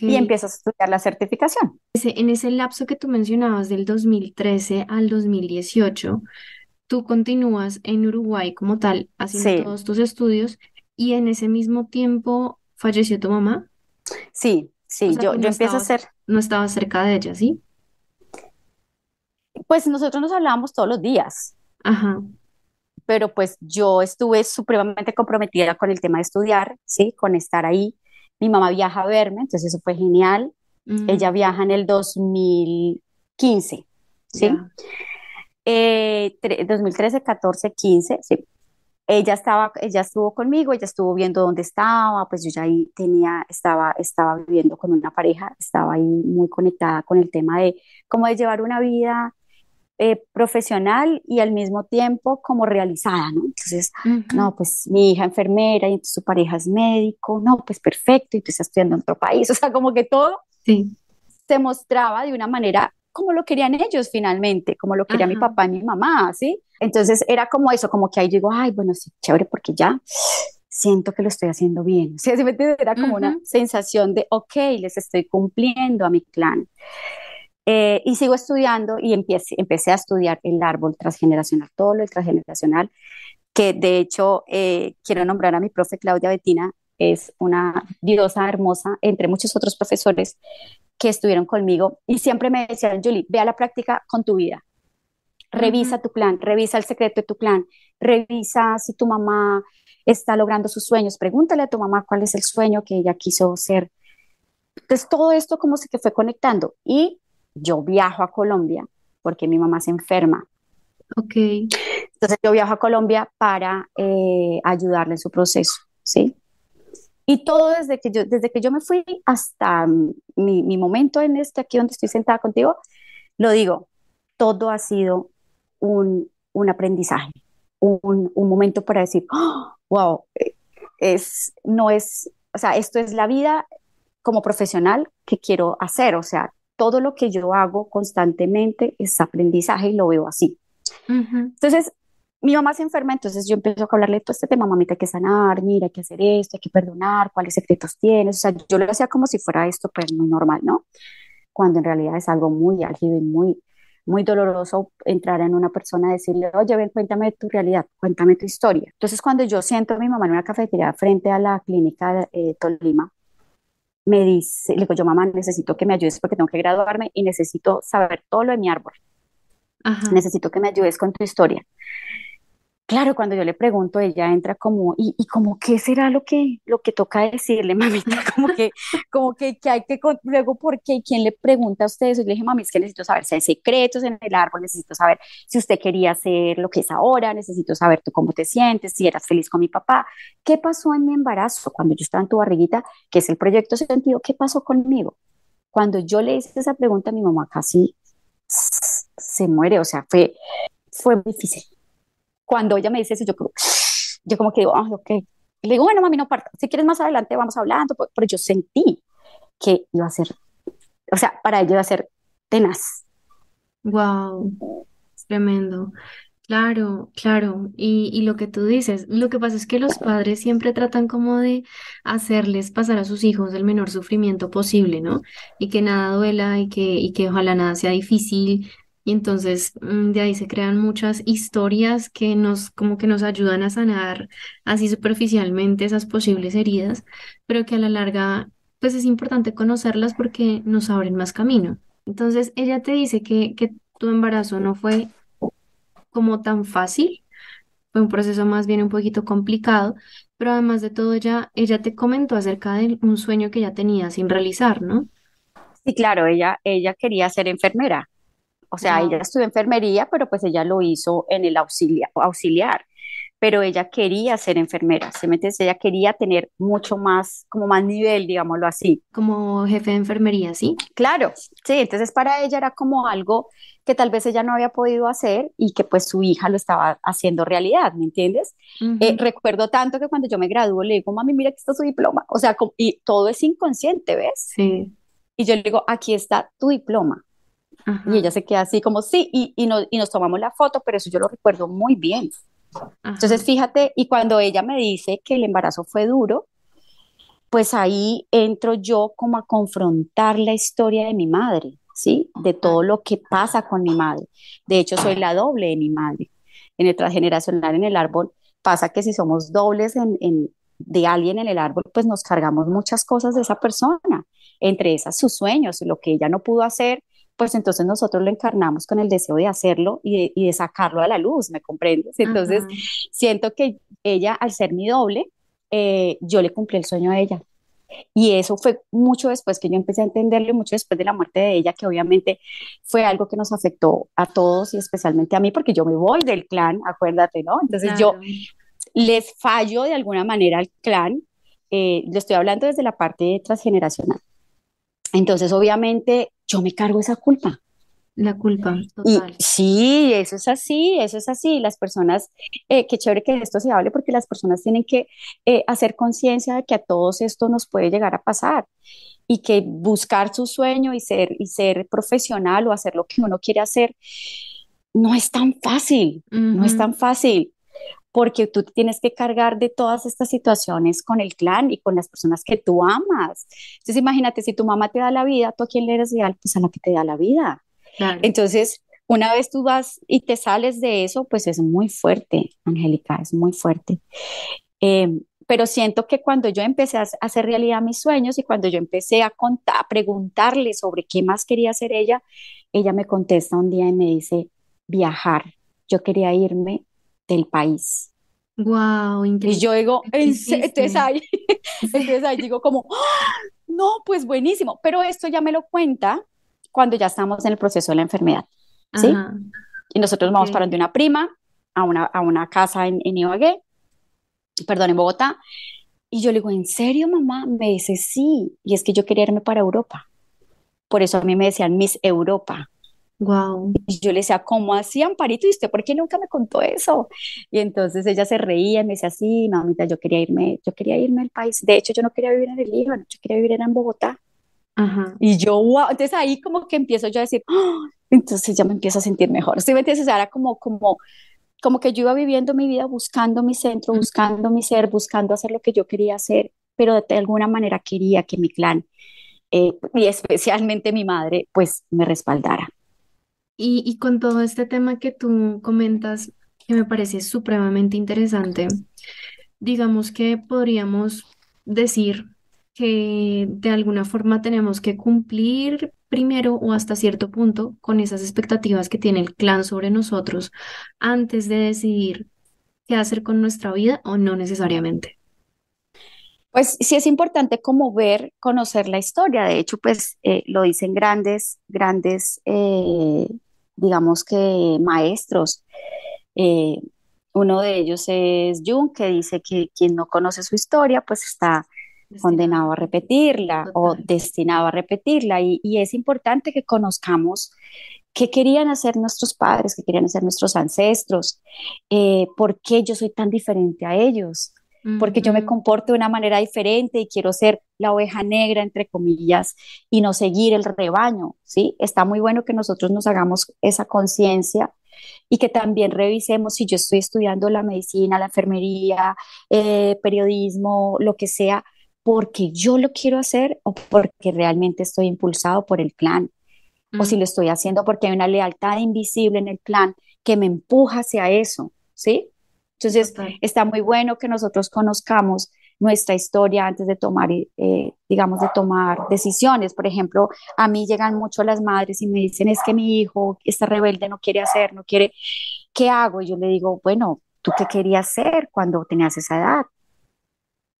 C: Y empiezas a estudiar la certificación.
B: en ese lapso que tú mencionabas del 2013 al 2018, tú continúas en Uruguay como tal, haciendo todos tus estudios, y en ese mismo tiempo falleció tu mamá.
C: Sí, sí, yo, yo empiezo a hacer...
B: No estaba cerca de ella, ¿sí?
C: Pues nosotros nos hablábamos todos los días. Ajá. Pero pues yo estuve supremamente comprometida con el tema de estudiar, ¿sí? Con estar ahí. Mi mamá viaja a verme, entonces eso fue genial. Mm. Ella viaja en el 2015, ¿sí? 2013, 14, 15, sí. Ella estaba, ella estuvo conmigo, ella estuvo viendo dónde estaba, pues yo ya ahí tenía, estaba, estaba viviendo con una pareja, estaba ahí muy conectada con el tema de cómo de llevar una vida eh, profesional y al mismo tiempo como realizada, ¿no? Entonces, no, pues mi hija enfermera y su pareja es médico, no, pues perfecto, y tú estás estudiando en otro país, o sea, como que todo sí. se mostraba de una manera como lo querían ellos finalmente, como lo quería mi papá y mi mamá, ¿sí? Entonces era como eso, como que ahí digo, ay, bueno, sí, chévere, porque ya siento que lo estoy haciendo bien. O sea, era como una sensación de, ok, les estoy cumpliendo a mi clan. Eh, y sigo estudiando y empecé, empecé a estudiar el árbol transgeneracional, todo lo transgeneracional, que de hecho eh, quiero nombrar a mi profe Claudia Betina, es una diosa hermosa, entre muchos otros profesores que estuvieron conmigo y siempre me decían, Julie, ve a la práctica con tu vida, revisa tu plan, revisa el secreto de tu plan, revisa si tu mamá está logrando sus sueños, pregúntale a tu mamá cuál es el sueño que ella quiso ser. Entonces todo esto como se que fue conectando y yo viajo a Colombia porque mi mamá se enferma.
B: Ok.
C: Entonces yo viajo a Colombia para eh, ayudarle en su proceso, ¿sí? Y todo desde que yo, desde que yo me fui hasta mi, mi momento en este, aquí donde estoy sentada contigo, lo digo, todo ha sido un, un aprendizaje, un, un, momento para decir, wow, eh, es, no es, o sea, esto es la vida como profesional que quiero hacer, o sea, todo lo que yo hago constantemente es aprendizaje y lo veo así. Entonces, mi mamá se enferma, entonces yo empiezo a hablarle de todo este tema, mamita, hay que sanar, mira, hay que hacer esto, hay que perdonar, cuáles secretos tienes, o sea, yo lo hacía como si fuera esto, pues muy normal, ¿no? Cuando en realidad es algo muy álgido y muy, muy doloroso entrar en una persona y decirle, oye, ven, cuéntame tu realidad, cuéntame tu historia. Entonces, cuando yo siento a mi mamá en una cafetería frente a la clínica de eh, Tolima, me dice, le digo yo, mamá, necesito que me ayudes porque tengo que graduarme y necesito saber todo lo de mi árbol. Necesito que me ayudes con tu historia. Claro, cuando yo le pregunto, ella entra como, ¿y, y como qué será lo que, lo que toca decirle, mamita? Como que, como que, que hay que, luego, ¿por qué? ¿Quién le pregunta a usted eso? Y le dije, mami, es que necesito saber si hay secretos en el árbol, necesito saber si usted quería hacer lo que es ahora, necesito saber tú cómo te sientes, si eras feliz con mi papá. ¿Qué pasó en mi embarazo cuando yo estaba en tu barriguita, que es el proyecto sentido? ¿Qué pasó conmigo? Cuando yo le hice esa pregunta, mi mamá casi se muere, o sea, fue, fue difícil cuando ella me dice eso, yo como, yo como que digo, ah, ok. Le digo, bueno, mami, no parta. Si quieres más adelante, vamos hablando. Pero yo sentí que iba a ser, o sea, para ella iba a ser tenaz.
B: Wow, tremendo. Claro, claro. Y, y, lo que tú dices, lo que pasa es que los padres siempre tratan como de hacerles pasar a sus hijos el menor sufrimiento posible, ¿no? Y que nada duela y que, y que ojalá nada sea difícil y entonces mm, de ahí se crean muchas historias que nos, como que nos ayudan a sanar así superficialmente esas posibles heridas, pero que a la larga, pues es importante conocerlas porque nos abren más camino. Entonces ella te dice que, que tu embarazo no fue como tan fácil, fue un proceso más bien un poquito complicado, pero además de todo ella, ella te comentó acerca de un sueño que ya tenía sin realizar, ¿no?
C: Sí, claro, ella, ella quería ser enfermera. O sea, ella estudió enfermería, pero pues ella lo hizo en el auxiliar, auxiliar pero ella quería ser enfermera, ¿se me Ella quería tener mucho más, como más nivel, digámoslo así.
B: Como jefe de enfermería, ¿sí?
C: Claro, sí, entonces para ella era como algo que tal vez ella no había podido hacer y que pues su hija lo estaba haciendo realidad, ¿me entiendes? Eh, recuerdo tanto que cuando yo me graduó le digo, mami, mira que está su diploma, o sea, y todo es inconsciente, ¿ves?
B: Sí.
C: Y yo le digo, aquí está tu diploma, Y ella se queda así como, sí, y, y, y nos tomamos la foto, pero eso yo lo recuerdo muy bien. Entonces, fíjate, y cuando ella me dice que el embarazo fue duro, pues ahí entro yo como a confrontar la historia de mi madre, ¿sí? De todo lo que pasa con mi madre. De hecho, soy la doble de mi madre. En el transgeneracional, en el árbol, pasa que si somos dobles en, de alguien en el árbol, pues nos cargamos muchas cosas de esa persona, entre esas sus sueños, lo que ella no pudo hacer, pues entonces nosotros lo encarnamos con el deseo de hacerlo y de, sacarlo a la luz, ¿me comprendes? Entonces siento que ella, al ser mi doble, eh, yo le cumplí el sueño a ella. Y eso fue mucho después que yo empecé a entenderlo, mucho después de la muerte de ella, que obviamente fue algo que nos afectó a todos y especialmente a mí, porque yo me voy del clan, acuérdate, ¿no? Entonces yo les fallo de alguna manera al clan, eh, le estoy hablando desde la parte transgeneracional. Entonces, obviamente, yo me cargo esa culpa.
B: La culpa, total.
C: sí, eso es así, eso es así. Las personas, eh, qué chévere que esto se hable porque las personas tienen que eh, hacer conciencia de que a todos esto nos puede llegar a pasar y que buscar su sueño y ser, y ser profesional o hacer lo que uno quiere hacer no es tan fácil, no es tan fácil porque tú tienes que cargar de todas estas situaciones con el clan y con las personas que tú amas. Entonces imagínate, si tu mamá te da la vida, ¿tú a quién le eres real? Pues a la que te da la vida. Entonces, una vez tú vas y te sales de eso, pues es muy fuerte, Angélica, es muy fuerte. Em, pero siento que cuando yo empecé a hacer realidad mis sueños y cuando yo empecé a, a preguntarle sobre qué más quería hacer ella, ella me contesta un día y me dice, viajar. Yo quería irme del país.
B: Wow,
C: increíble. Y yo digo, entonces ahí, entonces ahí digo como, ¡Ah! no, pues buenísimo, pero esto ya me lo cuenta cuando ya estamos en el proceso de la enfermedad, ¿sí? Y nosotros vamos para de una prima a una, a una casa en, en Ibagué, perdón, en Bogotá, y yo le digo, ¿en serio, mamá? Me dice, sí, y es que yo quería irme para Europa. Por eso a mí me decían Miss Europa.
B: Wow.
C: Y yo le decía, ¿cómo hacían Parito? ¿Y usted por qué nunca me contó eso? Y entonces ella se reía y me decía, sí, mamita, yo quería irme, yo quería irme al país. De hecho, yo no quería vivir en el Líbano, yo quería vivir en Bogotá. Ajá. Y yo, wow, entonces ahí como que empiezo yo a decir, ¡Ah! entonces ya me empiezo a sentir mejor. ¿Sí me entiendes? era como, como, como que yo iba viviendo mi vida buscando mi centro, buscando mi ser, buscando hacer lo que yo quería hacer, pero de alguna manera quería que mi clan eh, y especialmente mi madre, pues me respaldara.
B: Y, con todo este tema que tú comentas, que me parece supremamente interesante, digamos que podríamos decir que de alguna forma tenemos que cumplir primero o hasta cierto punto con esas expectativas que tiene el clan sobre nosotros antes de decidir qué hacer con nuestra vida o no necesariamente.
C: Pues sí es importante como ver, conocer la historia. De hecho, pues eh, lo dicen grandes, grandes eh, digamos que maestros. Eh, uno de ellos es Jung, que dice que quien no conoce su historia, pues está condenado a repetirla o destinado a repetirla. Y, es importante que conozcamos qué querían hacer nuestros padres, qué querían hacer nuestros ancestros, eh, por qué yo soy tan diferente a ellos, porque yo me comporto de una manera diferente y quiero ser la oveja negra, entre comillas, y no seguir el rebaño, ¿sí? Está muy bueno que nosotros nos hagamos esa conciencia y que también revisemos si yo estoy estudiando la medicina, la enfermería, eh, periodismo, lo que sea, porque yo lo quiero hacer o porque realmente estoy impulsado por el plan, o si lo estoy haciendo porque hay una lealtad invisible en el plan que me empuja hacia eso, ¿sí? Entonces, está muy bueno que nosotros conozcamos nuestra historia antes de tomar, eh, digamos, de tomar decisiones. Por ejemplo, a mí llegan mucho las madres y me dicen, es que mi hijo está rebelde, no quiere hacer, no quiere, ¿qué hago? Y yo le digo, bueno, ¿tú qué querías ser cuando tenías esa edad?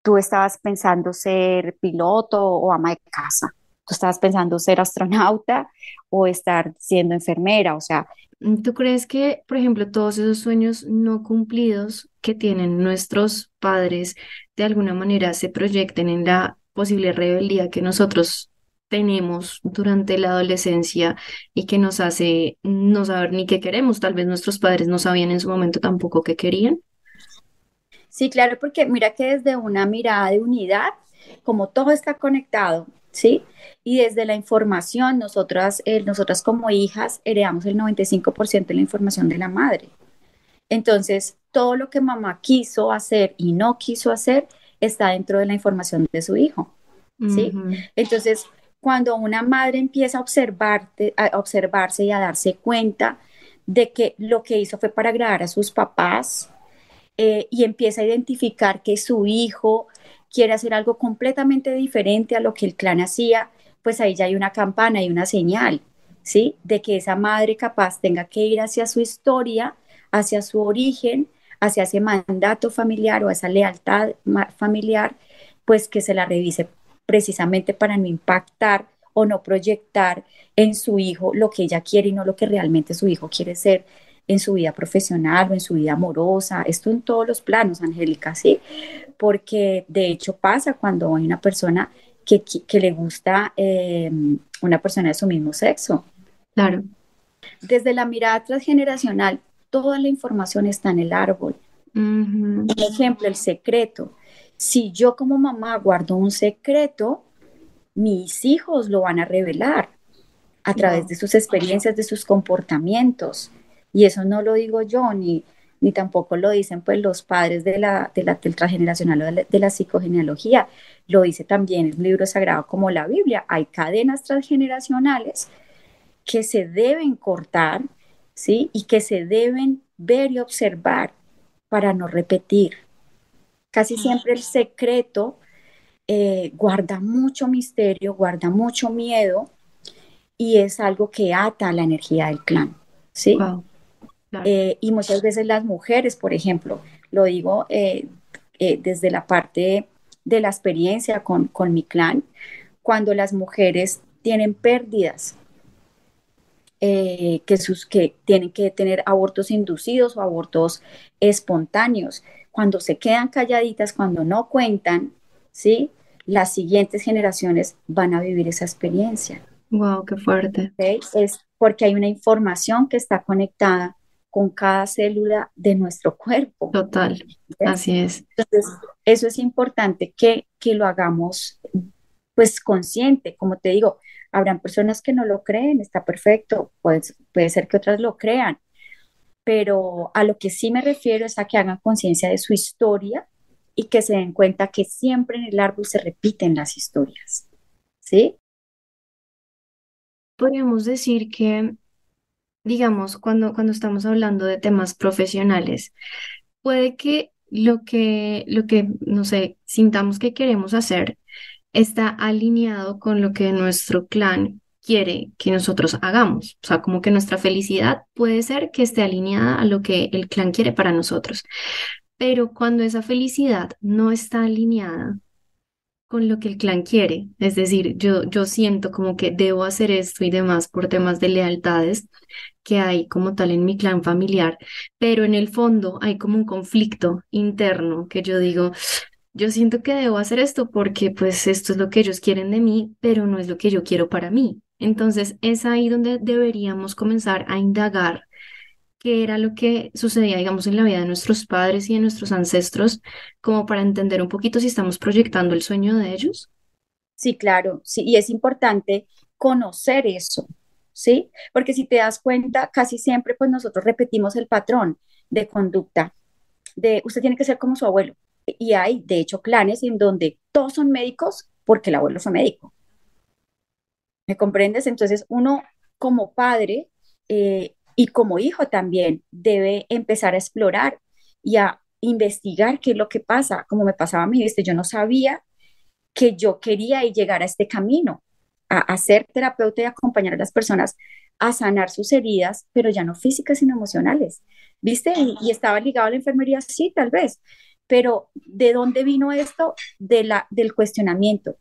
C: ¿Tú estabas pensando ser piloto o ama de casa? ¿Tú estabas pensando ser astronauta o estar siendo enfermera? O sea,
B: ¿Tú crees que, por ejemplo, todos esos sueños no cumplidos que tienen nuestros padres de alguna manera se proyecten en la posible rebeldía que nosotros tenemos durante la adolescencia y que nos hace no saber ni qué queremos? Tal vez nuestros padres no sabían en su momento tampoco qué querían.
C: Sí, claro, porque mira que desde una mirada de unidad, como todo está conectado, ¿sí? Y desde la información, nosotras, eh, nosotras como hijas heredamos el 95% de la información de la madre. Entonces, todo lo que mamá quiso hacer y no quiso hacer está dentro de la información de su hijo, ¿sí? Entonces, cuando una madre empieza a, observarte, a observarse y a darse cuenta de que lo que hizo fue para agradar a sus papás eh, y empieza a identificar que su hijo quiere hacer algo completamente diferente a lo que el clan hacía, pues ahí ya hay una campana y una señal, ¿sí? De que esa madre capaz tenga que ir hacia su historia, hacia su origen, hacia ese mandato familiar o esa lealtad familiar, pues que se la revise precisamente para no impactar o no proyectar en su hijo lo que ella quiere y no lo que realmente su hijo quiere ser en su vida profesional o en su vida amorosa, esto en todos los planos, Angélica, ¿sí? Porque de hecho pasa cuando hay una persona que, que le gusta eh, una persona de su mismo sexo.
B: Claro.
C: Desde la mirada transgeneracional, toda la información está en el árbol. Por ejemplo, el secreto. Si yo como mamá guardo un secreto, mis hijos lo van a revelar a través de sus experiencias, de sus comportamientos. Y eso no lo digo yo, ni, ni tampoco lo dicen pues los padres de la, de la del transgeneracional o de la, de la psicogenealogía. Lo dice también el libro sagrado como la Biblia. Hay cadenas transgeneracionales que se deben cortar, ¿sí? Y que se deben ver y observar para no repetir. Casi siempre el secreto eh, guarda mucho misterio, guarda mucho miedo y es algo que ata la energía del clan, ¿sí? Eh, y muchas veces las mujeres, por ejemplo, lo digo eh, desde la parte de la experiencia con, con mi clan, cuando las mujeres tienen pérdidas que, sus, que tienen que tener abortos inducidos o abortos espontáneos cuando se quedan calladitas, cuando no cuentan, ¿sí? Las siguientes generaciones van a vivir esa experiencia.
B: Wow, qué fuerte.
C: Es porque hay una información que está conectada con cada célula de nuestro cuerpo.
B: Total, así es.
C: Entonces, eso es importante que, que lo hagamos pues consciente, como te digo, habrán personas que no lo creen, está perfecto, puede, puede ser que otras lo crean, pero a lo que sí me refiero es a que hagan conciencia de su historia y que se den cuenta que siempre en el árbol se repiten las historias. ¿Sí?
B: Podríamos decir que, digamos, cuando, cuando estamos hablando de temas profesionales, puede que lo que, lo que, no sé, sintamos que queremos hacer está alineado con lo que nuestro clan quiere que nosotros hagamos. O sea, como que nuestra felicidad puede ser que esté alineada a lo que el clan quiere para nosotros. Pero cuando esa felicidad no está alineada con lo que el clan quiere, es decir, yo, yo siento como que debo hacer esto y demás por temas de lealtades que hay como tal en mi clan familiar, pero en el fondo hay como un conflicto interno que yo digo, yo siento que debo hacer esto porque pues esto es lo que ellos quieren de mí, pero no es lo que yo quiero para mí. Entonces es ahí donde deberíamos comenzar a indagar qué era lo que sucedía, digamos, en la vida de nuestros padres y de nuestros ancestros, como para entender un poquito si estamos proyectando el sueño de ellos.
C: Sí, claro, sí, y es importante conocer eso, ¿sí? Porque si te das cuenta, casi siempre pues nosotros repetimos el patrón de conducta, de usted tiene que ser como su abuelo. Y hay, de hecho, clanes en donde todos son médicos porque el abuelo fue médico. ¿Me comprendes? Entonces uno como padre eh, y como hijo también debe empezar a explorar y a investigar qué es lo que pasa, como me pasaba a mí, ¿viste? yo no sabía que yo quería llegar a este camino, a, ser terapeuta y acompañar a las personas a sanar sus heridas, pero ya no físicas, sino emocionales, ¿viste? Y, estaba ligado a la enfermería, sí, tal vez, pero ¿de dónde vino esto? De la, del cuestionamiento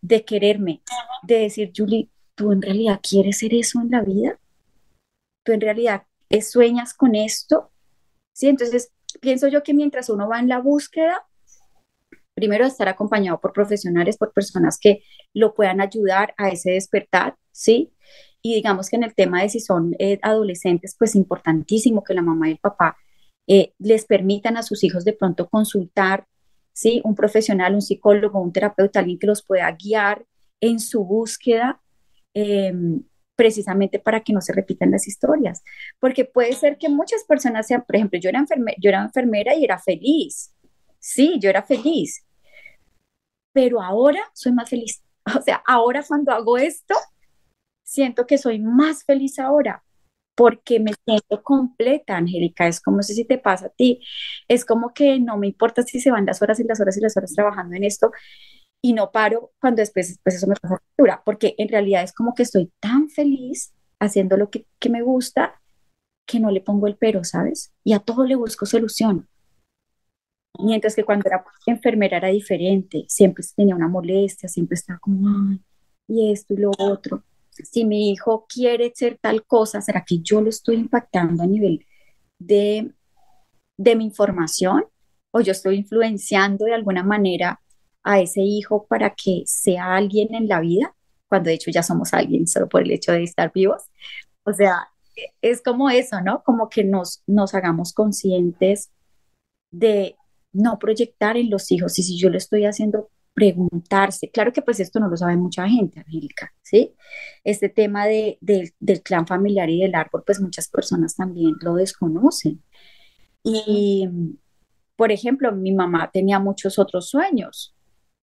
C: de quererme, de decir, Julie, ¿tú en realidad quieres ser eso en la vida? ¿Tú en realidad sueñas con esto? Sí, entonces pienso yo que mientras uno va en la búsqueda, primero estar acompañado por profesionales, por personas que lo puedan ayudar a ese despertar, ¿sí? Y digamos que en el tema de si son eh, adolescentes, pues importantísimo que la mamá y el papá eh, les permitan a sus hijos de pronto consultar ¿sí? Un profesional, un psicólogo, un terapeuta, alguien que los pueda guiar en su búsqueda em, precisamente para que no se repitan las historias. Porque puede ser que muchas personas sean, por ejemplo, yo era, enfermera, yo era enfermera y era feliz. Sí, yo era feliz. Pero ahora soy más feliz. O sea, ahora cuando hago esto, siento que soy más feliz ahora porque me siento completa, Angélica. Es como si te pasa a ti. Es como que no me importa si se van las horas y las horas y las horas trabajando en esto y no paro cuando después pues eso me factura, porque en realidad es como que estoy tan feliz haciendo lo que, que me gusta que no le pongo el pero, ¿sabes? Y a todo le busco solución. Mientras que cuando era enfermera era diferente, siempre tenía una molestia, siempre estaba como, ay, y esto y lo otro. Si mi hijo quiere ser tal cosa, ¿será que yo lo estoy impactando a nivel de, de mi información? ¿O yo estoy influenciando de alguna manera a ese hijo para que sea alguien en la vida, cuando de hecho ya somos alguien solo por el hecho de estar vivos. O sea, es como eso, ¿no? Como que nos, nos hagamos conscientes de no proyectar en los hijos y si yo lo estoy haciendo preguntarse, claro que pues esto no lo sabe mucha gente, Angélica, ¿sí? Este tema de, del clan familiar y del árbol, pues muchas personas también lo desconocen. Y, por ejemplo, mi mamá tenía muchos otros sueños,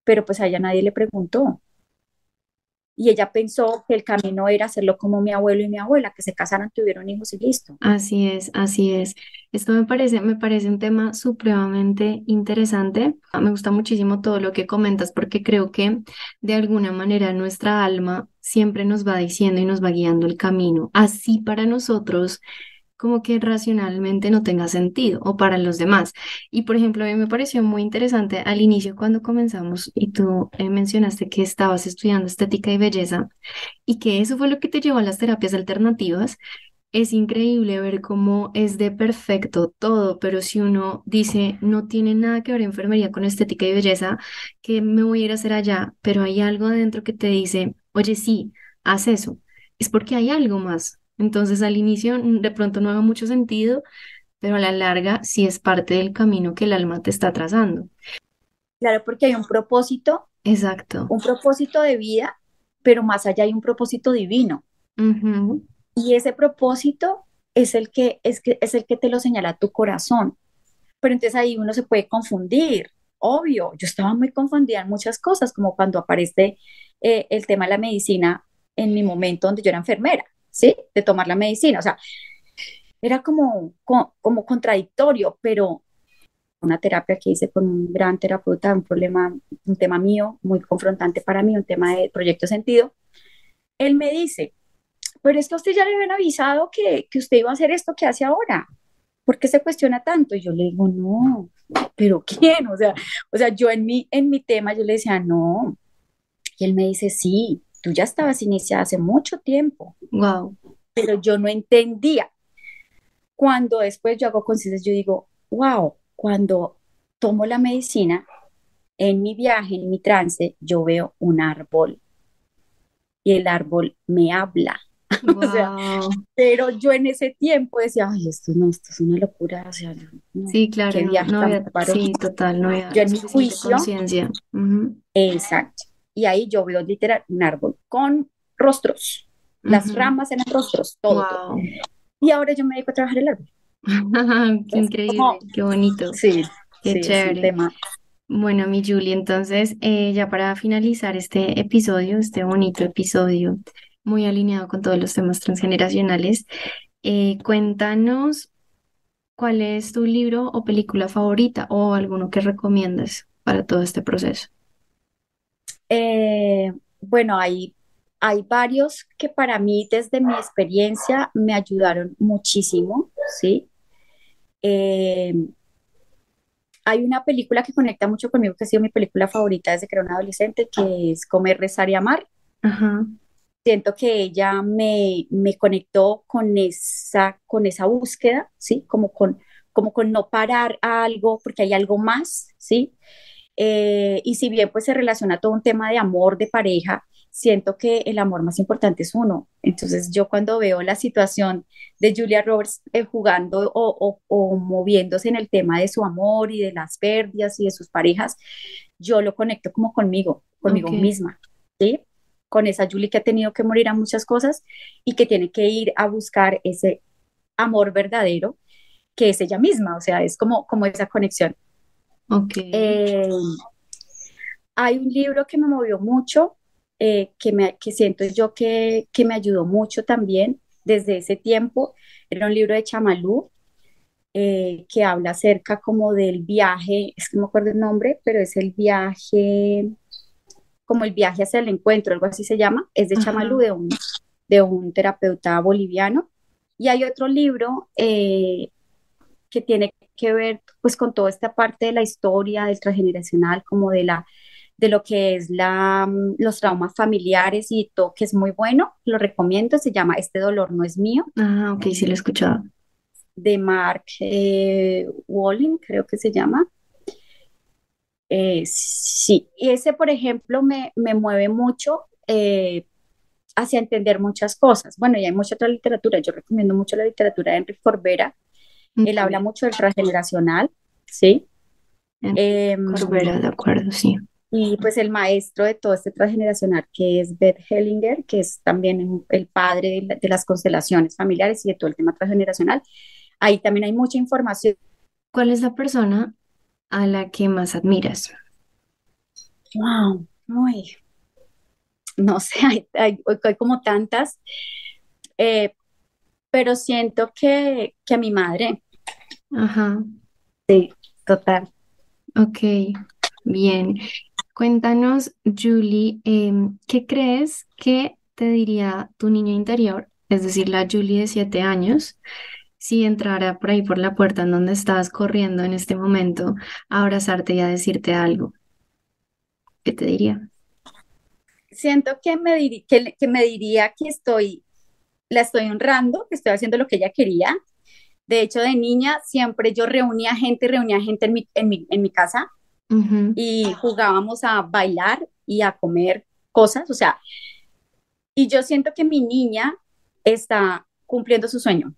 C: pero pues a ella nadie le preguntó. Y ella pensó que el camino era hacerlo como mi abuelo y mi abuela, que se casaran, tuvieron hijos y listo.
B: Así es, así es. Esto me parece, me parece un tema supremamente interesante. Me gusta muchísimo todo lo que comentas porque creo que de alguna manera nuestra alma siempre nos va diciendo y nos va guiando el camino. Así para nosotros como que racionalmente no tenga sentido o para los demás. Y por ejemplo, a mí me pareció muy interesante al inicio cuando comenzamos y tú eh, mencionaste que estabas estudiando estética y belleza y que eso fue lo que te llevó a las terapias alternativas. Es increíble ver cómo es de perfecto todo, pero si uno dice no tiene nada que ver enfermería con estética y belleza, que me voy a ir a hacer allá, pero hay algo adentro que te dice, oye, sí, haz eso, es porque hay algo más, entonces al inicio mm, de pronto no haga mucho sentido, pero a la larga sí es parte del camino que el alma te está trazando.
C: Claro, porque hay un propósito.
B: Exacto.
C: Un propósito de vida, pero más allá hay un propósito divino. Y ese propósito es el que es, que es el que te lo señala tu corazón. Pero entonces ahí uno se puede confundir. Obvio, yo estaba muy confundida en muchas cosas, como cuando aparece eh, el tema de la medicina en mi momento donde yo era enfermera. ¿Sí? De tomar la medicina. O sea, era como, como, contradictorio, pero una terapia que hice con un gran terapeuta, un problema, un tema mío, muy confrontante para mí, un tema de proyecto sentido, él me dice, pero es que a usted ya le habían avisado que, que usted iba a hacer esto que hace ahora. ¿Por qué se cuestiona tanto? Y yo le digo, no, pero ¿quién? O sea, o sea, yo en mi, en mi tema yo le decía, no. Y él me dice, sí, tú ya estabas iniciada hace mucho tiempo.
B: Wow.
C: Pero yo no entendía. Cuando después yo hago conciencia, yo digo, wow, cuando tomo la medicina, en mi viaje, en mi trance, yo veo un árbol y el árbol me habla. pero yo en ese tiempo decía, ay, esto no, esto es una locura.
B: sí, claro. no, sí, total, no había,
C: yo en mi juicio. Conciencia. Exacto y ahí yo veo literal un árbol con rostros, las ramas en los rostros, todo, Y ahora yo me dedico a trabajar el árbol.
B: qué increíble, qué bonito.
C: Sí,
B: qué chévere. Bueno, mi Julie, entonces eh, ya para finalizar este episodio, este bonito episodio, muy alineado con todos los temas transgeneracionales, eh, cuéntanos cuál es tu libro o película favorita o alguno que recomiendas para todo este proceso.
C: Eh, bueno, hay, hay varios que para mí, desde mi experiencia, me ayudaron muchísimo, ¿sí? Eh, hay una película que conecta mucho conmigo, que ha sido mi película favorita desde que era una adolescente, que es Comer, Rezar y Amar. Siento que ella me, me, conectó con esa, con esa búsqueda, ¿sí? Como con, como con no parar a algo porque hay algo más, ¿sí? Eh, y si bien pues se relaciona todo un tema de amor, de pareja, siento que el amor más importante es uno. Entonces yo cuando veo la situación de Julia Roberts eh, jugando o, o, moviéndose en el tema de su amor y de las pérdidas y de sus parejas, yo lo conecto como conmigo, conmigo misma, ¿sí? con esa Julie que ha tenido que morir a muchas cosas y que tiene que ir a buscar ese amor verdadero que es ella misma, o sea, es como, como esa conexión.
B: Ok.
C: Eh, hay un libro que me movió mucho, eh, que, me, que siento yo que, que me ayudó mucho también desde ese tiempo. Era un libro de Chamalú, eh, que habla acerca como del viaje, es que no me acuerdo el nombre, pero es el viaje, como el viaje hacia el encuentro, algo así se llama, es de Chamalú, de un, de un terapeuta boliviano. Y hay otro libro eh, que tiene que ver pues con toda esta parte de la historia del transgeneracional, como de la de lo que es la, mm, los traumas familiares y todo, que es muy bueno, lo recomiendo, se llama Este dolor no es mío.
B: Ah, ok, sí lo he escuchado.
C: De Mark eh, Walling, creo que se llama. Eh, sí, y ese, por ejemplo, me, me mueve mucho eh, hacia entender muchas cosas. Bueno, y hay mucha otra literatura, yo recomiendo mucho la literatura de Enrique Corbera, él habla mucho del transgeneracional, ¿sí?
B: Em, Corbera, de acuerdo, sí
C: y pues el maestro de todo este transgeneracional, que es Beth Hellinger, que es también el padre de, las constelaciones familiares y de todo el tema transgeneracional. Ahí también hay mucha información.
B: ¿Cuál es la persona a la que más admiras?
C: Wow, muy. No sé, hay, hay, hay como tantas, eh, pero siento que, que a mi madre.
B: Ajá.
C: Sí, total.
B: Ok, bien. Cuéntanos, Julie, em, ¿qué crees que te diría tu niño interior, es decir, la Julie de siete años, si entrara por ahí por la puerta en donde estás corriendo en este momento a abrazarte y a decirte algo? ¿Qué te diría?
C: Siento que me, que, que me diría que estoy, la estoy honrando, que estoy haciendo lo que ella quería. De hecho, de niña siempre yo reunía gente, reunía gente en mi, en mi, en mi casa y jugábamos a bailar y a comer cosas, o sea, y yo siento que mi niña está cumpliendo su sueño,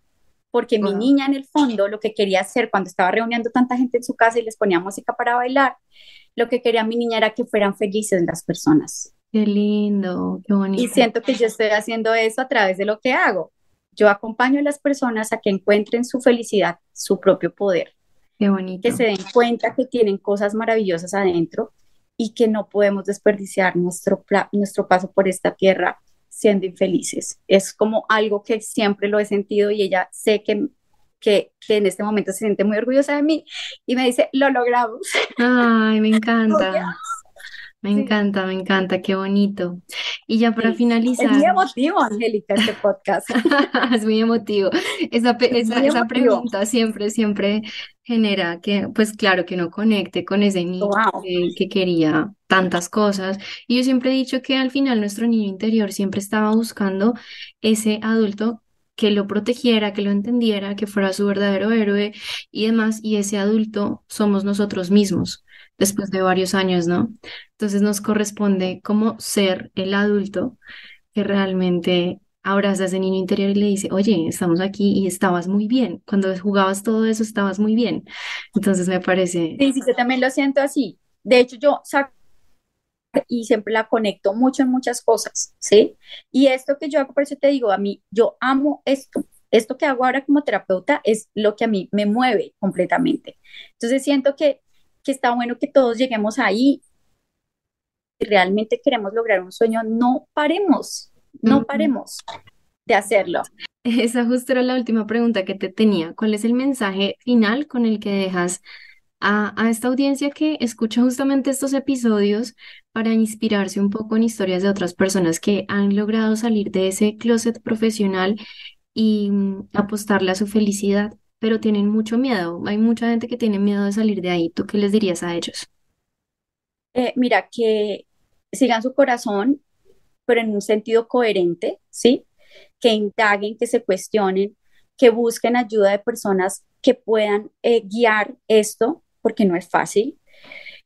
C: porque mi niña en el fondo lo que quería hacer cuando estaba reuniendo tanta gente en su casa y les ponía música para bailar, lo que quería mi niña era que fueran felices las personas.
B: Qué lindo, qué bonito.
C: Y siento que yo estoy haciendo eso a través de lo que hago. Yo acompaño a las personas a que encuentren su felicidad, su propio poder.
B: Qué bonito.
C: Que se den cuenta que tienen cosas maravillosas adentro y que no podemos desperdiciar nuestro, nuestro paso por esta tierra siendo infelices. Es como algo que siempre lo he sentido y ella sé que, que, que en este momento se siente muy orgullosa de mí y me dice, lo logramos.
B: Ay, me encanta. Me encanta, me encanta, qué bonito. Y ya para finalizar.
C: Es muy emotivo, Angélica, este podcast.
B: es muy emotivo. Esa, esa, pregunta siempre, siempre genera que, pues claro, que no conecte con ese niño que, que, quería tantas cosas. Y yo siempre he dicho que al final nuestro niño interior siempre estaba buscando ese adulto que lo protegiera, que lo entendiera, que fuera su verdadero héroe y demás. Y ese adulto somos nosotros mismos después de varios años, ¿no? Entonces nos corresponde como ser el adulto que realmente abraza a ese niño interior y le dice, oye, estamos aquí y estabas muy bien. Cuando jugabas todo eso, estabas muy bien. Entonces me parece...
C: Sí, sí, yo también lo siento así. De hecho, yo saco y siempre la conecto mucho en muchas cosas, ¿sí? Y esto que yo hago, por eso te digo, a mí, yo amo esto. Esto que hago ahora como terapeuta es lo que a mí me mueve completamente. Entonces siento que que está bueno que todos lleguemos ahí. Si realmente queremos lograr un sueño, no paremos, no paremos de hacerlo.
B: Esa justo era la última pregunta que te tenía. ¿Cuál es el mensaje final con el que dejas a, a, esta audiencia que escucha justamente estos episodios para inspirarse un poco en historias de otras personas que han logrado salir de ese closet profesional y mm, apostarle a su felicidad? Pero tienen mucho miedo. Hay mucha gente que tiene miedo de salir de ahí. ¿Tú qué les dirías a ellos?
C: Eh, mira, que sigan su corazón, pero en un sentido coherente, ¿sí? Que indaguen, que se cuestionen, que busquen ayuda de personas que puedan eh, guiar esto, porque no es fácil.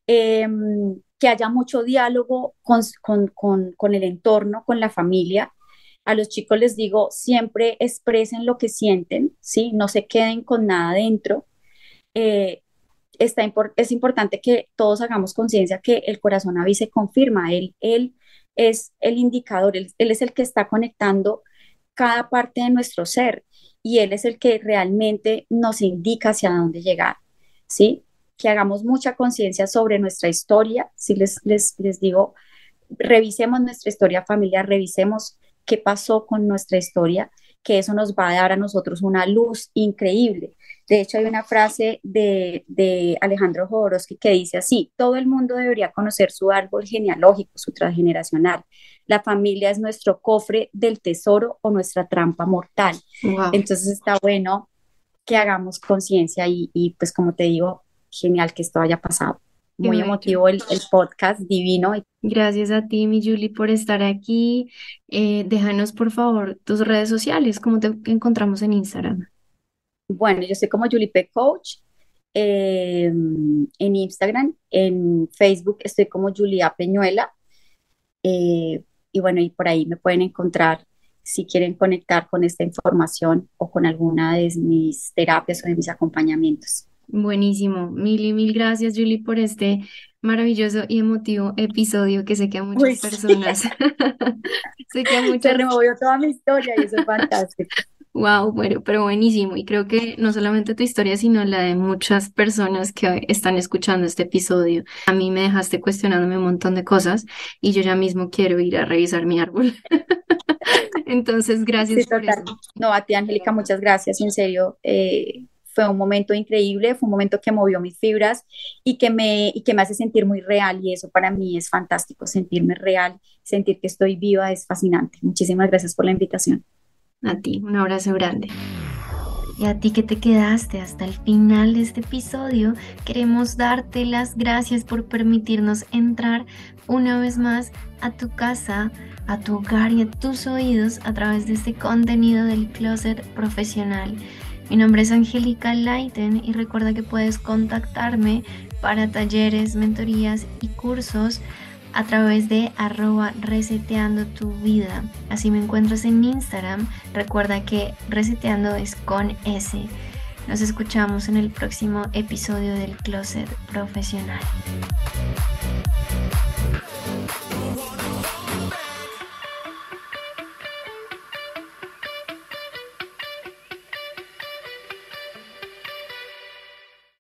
C: Em, que haya mucho diálogo con, con, con el entorno, con la familia, a los chicos les digo, siempre expresen lo que sienten, ¿sí? No se queden con nada dentro. Eh, está es importante que todos hagamos conciencia que el corazón avise confirma, él, él es el indicador, él, es el que está conectando cada parte de nuestro ser y Él es el que realmente nos indica hacia dónde llegar, ¿sí? Que hagamos mucha conciencia sobre nuestra historia, si les, les, les digo, revisemos nuestra historia familiar, revisemos qué pasó con nuestra historia, que eso nos va a dar a nosotros una luz increíble. De hecho, hay una frase de, de Alejandro Jodorowsky que dice así, todo el mundo debería conocer su árbol genealógico, su transgeneracional. La familia es nuestro cofre del tesoro o nuestra trampa mortal. Entonces está bueno que hagamos conciencia y, y, pues como te digo, genial que esto haya pasado. Muy emotivo el, el, podcast, divino.
B: Gracias a ti, mi Julie, por estar aquí. Eh, déjanos, por favor, tus redes sociales, cómo te encontramos en Instagram.
C: Bueno, yo soy como Julie P. Coach em, en Instagram, en Facebook estoy como Julia Peñuela. Eh, y bueno, y por ahí me pueden encontrar si quieren conectar con esta información o con alguna de mis terapias o de mis acompañamientos.
B: Buenísimo. Mil y mil gracias, Julie, por este maravilloso y emotivo episodio que sé que a muchas personas.
C: sé que a muchas. Se removió toda mi historia y eso es fantástico.
B: Wow, bueno, pero buenísimo. Y creo que no solamente tu historia, sino la de muchas personas que están escuchando este episodio. A mí me dejaste cuestionándome un montón de cosas y yo ya mismo quiero ir a revisar mi árbol. Entonces, gracias por eso.
C: No, a ti, Angélica, muchas gracias. En serio, eh, fue un momento increíble, fue un momento que movió mis fibras y que me, y que me hace sentir muy real y eso para mí es fantástico, sentirme real, sentir que estoy viva es fascinante. Muchísimas gracias por la invitación.
B: A ti, un abrazo grande. Y a ti que te quedaste hasta el final de este episodio, queremos darte las gracias por permitirnos entrar una vez más a tu casa, a tu hogar y a tus oídos a través de este contenido del closet profesional. Mi nombre es Angélica Leiten y recuerda que puedes contactarme para talleres, mentorías y cursos a través de arroba reseteando tu vida. Así me encuentras en Instagram. Recuerda que reseteando es con S. Nos escuchamos en el próximo episodio del Closet Profesional.